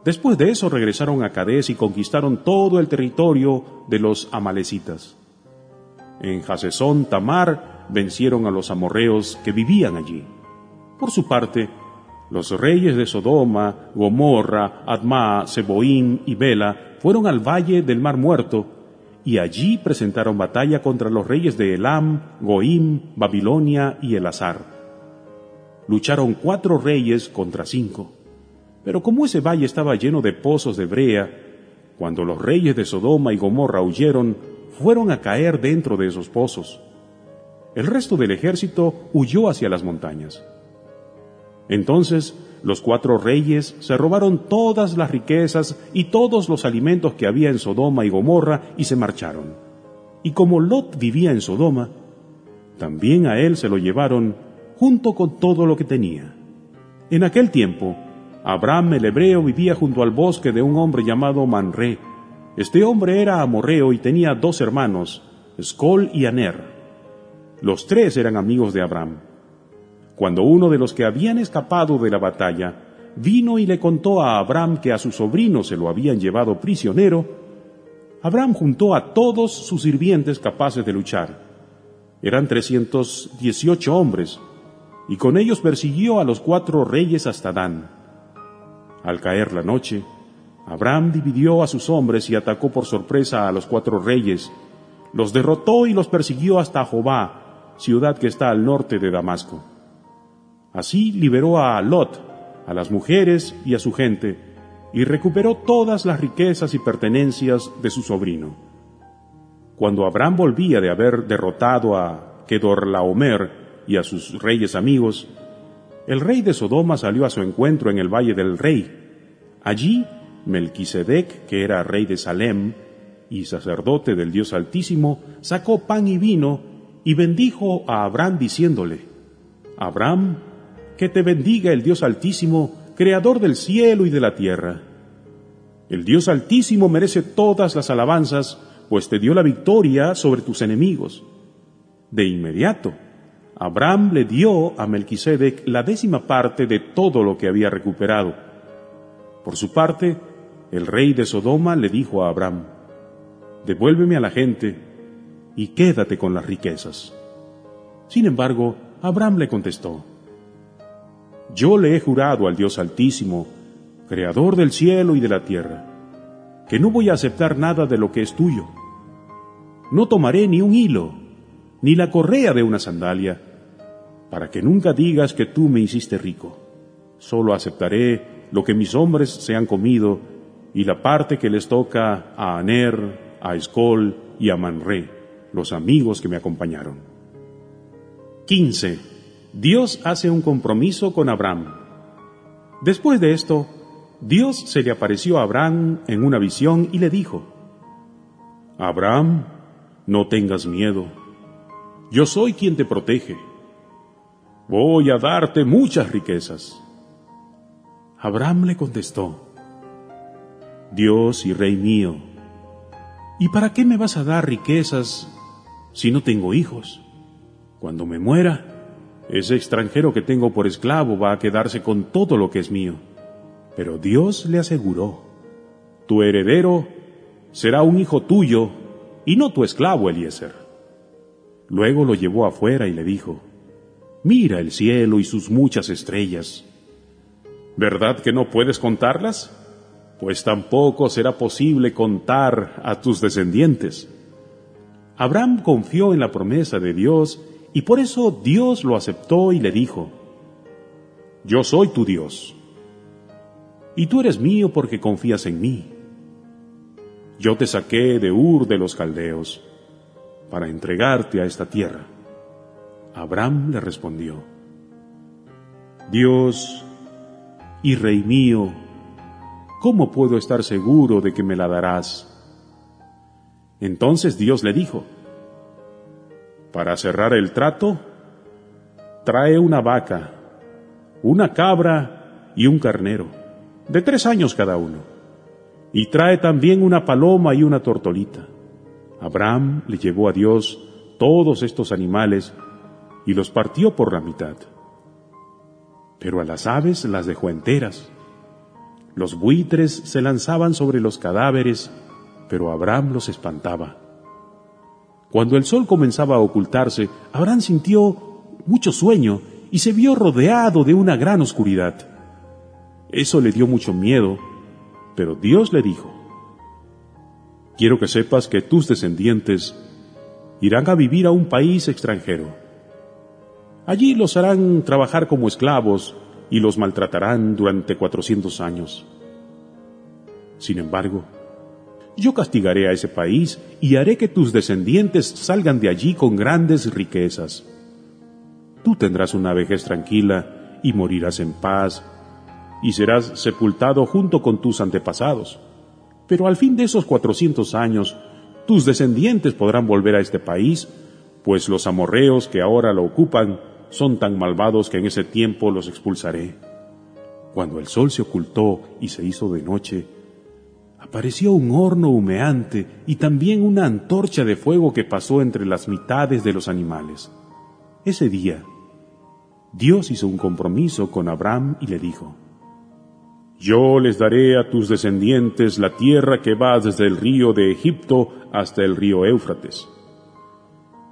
Después de eso regresaron a Cadés y conquistaron todo el territorio de los amalecitas. En Hasesón Tamar vencieron a los amorreos que vivían allí. Por su parte, los reyes de Sodoma, Gomorra, Adma, Seboín y Bela fueron al valle del Mar Muerto y allí presentaron batalla contra los reyes de Elam, Goim, Babilonia y Elazar. Lucharon cuatro reyes contra cinco. Pero como ese valle estaba lleno de pozos de brea, cuando los reyes de Sodoma y Gomorra huyeron, fueron a caer dentro de esos pozos. El resto del ejército huyó hacia las montañas. Entonces los cuatro reyes se robaron todas las riquezas y todos los alimentos que había en Sodoma y Gomorra y se marcharon. Y como Lot vivía en Sodoma, también a él se lo llevaron junto con todo lo que tenía. En aquel tiempo, Abraham el hebreo vivía junto al bosque de un hombre llamado Manré. Este hombre era amorreo y tenía dos hermanos, Escol y Aner. Los tres eran amigos de Abraham. Cuando uno de los que habían escapado de la batalla vino y le contó a Abraham que a su sobrino se lo habían llevado prisionero, Abraham juntó a todos sus sirvientes capaces de luchar. Eran trescientos dieciocho hombres, y con ellos persiguió a los cuatro reyes hasta Dan. Al caer la noche, Abraham dividió a sus hombres y atacó por sorpresa a los cuatro reyes, los derrotó y los persiguió hasta Jobá, ciudad que está al norte de Damasco. Así liberó a Lot, a las mujeres y a su gente, y recuperó todas las riquezas y pertenencias de su sobrino. Cuando Abraham volvía de haber derrotado a Kedorlaomer y a sus reyes amigos, el rey de Sodoma salió a su encuentro en el valle del rey. Allí, Melquisedec, que era rey de Salem y sacerdote del Dios Altísimo, sacó pan y vino y bendijo a Abraham diciéndole, Abraham, que te bendiga el Dios Altísimo, creador del cielo y de la tierra. El Dios Altísimo merece todas las alabanzas, pues te dio la victoria sobre tus enemigos. De inmediato, Abraham le dio a Melquisedec la décima parte de todo lo que había recuperado. Por su parte, el rey de Sodoma le dijo a Abraham, Devuélveme a la gente y quédate con las riquezas. Sin embargo, Abraham le contestó, yo le he jurado al Dios Altísimo, Creador del cielo y de la tierra, que no voy a aceptar nada de lo que es tuyo. No tomaré ni un hilo, ni la correa de una sandalia, para que nunca digas que tú me hiciste rico. Solo aceptaré lo que mis hombres se han comido y la parte que les toca a Aner, a Escol y a Manré, los amigos que me acompañaron. 15. Dios hace un compromiso con Abraham. Después de esto, Dios se le apareció a Abraham en una visión y le dijo, Abraham, no tengas miedo, yo soy quien te protege. Voy a darte muchas riquezas. Abraham le contestó, Dios y Rey mío, ¿y para qué me vas a dar riquezas si no tengo hijos? Cuando me muera, ese extranjero que tengo por esclavo va a quedarse con todo lo que es mío. Pero Dios le aseguró, tu heredero será un hijo tuyo y no tu esclavo Eliezer. Luego lo llevó afuera y le dijo, mira el cielo y sus muchas estrellas. ¿Verdad que no puedes contarlas? Pues tampoco será posible contar a tus descendientes. Abraham confió en la promesa de Dios y por eso Dios lo aceptó y le dijo, Yo soy tu Dios, y tú eres mío porque confías en mí. Yo te saqué de Ur de los Caldeos para entregarte a esta tierra. Abraham le respondió, Dios y Rey mío, ¿cómo puedo estar seguro de que me la darás? Entonces Dios le dijo, para cerrar el trato, trae una vaca, una cabra y un carnero, de tres años cada uno. Y trae también una paloma y una tortolita. Abraham le llevó a Dios todos estos animales y los partió por la mitad. Pero a las aves las dejó enteras. Los buitres se lanzaban sobre los cadáveres, pero Abraham los espantaba. Cuando el sol comenzaba a ocultarse, Abraham sintió mucho sueño y se vio rodeado de una gran oscuridad. Eso le dio mucho miedo, pero Dios le dijo, quiero que sepas que tus descendientes irán a vivir a un país extranjero. Allí los harán trabajar como esclavos y los maltratarán durante cuatrocientos años. Sin embargo, yo castigaré a ese país y haré que tus descendientes salgan de allí con grandes riquezas. Tú tendrás una vejez tranquila y morirás en paz, y serás sepultado junto con tus antepasados. Pero al fin de esos cuatrocientos años, tus descendientes podrán volver a este país, pues los amorreos que ahora lo ocupan son tan malvados que en ese tiempo los expulsaré. Cuando el sol se ocultó y se hizo de noche, apareció un horno humeante y también una antorcha de fuego que pasó entre las mitades de los animales. Ese día, Dios hizo un compromiso con Abraham y le dijo, Yo les daré a tus descendientes la tierra que va desde el río de Egipto hasta el río Éufrates.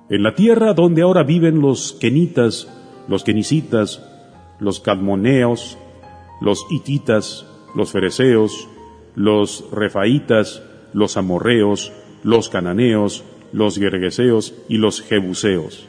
En la tierra donde ahora viven los kenitas, los kenicitas, los cadmoneos, los hititas, los fereceos, los refaitas, los amorreos, los cananeos, los gergeseos y los jebuseos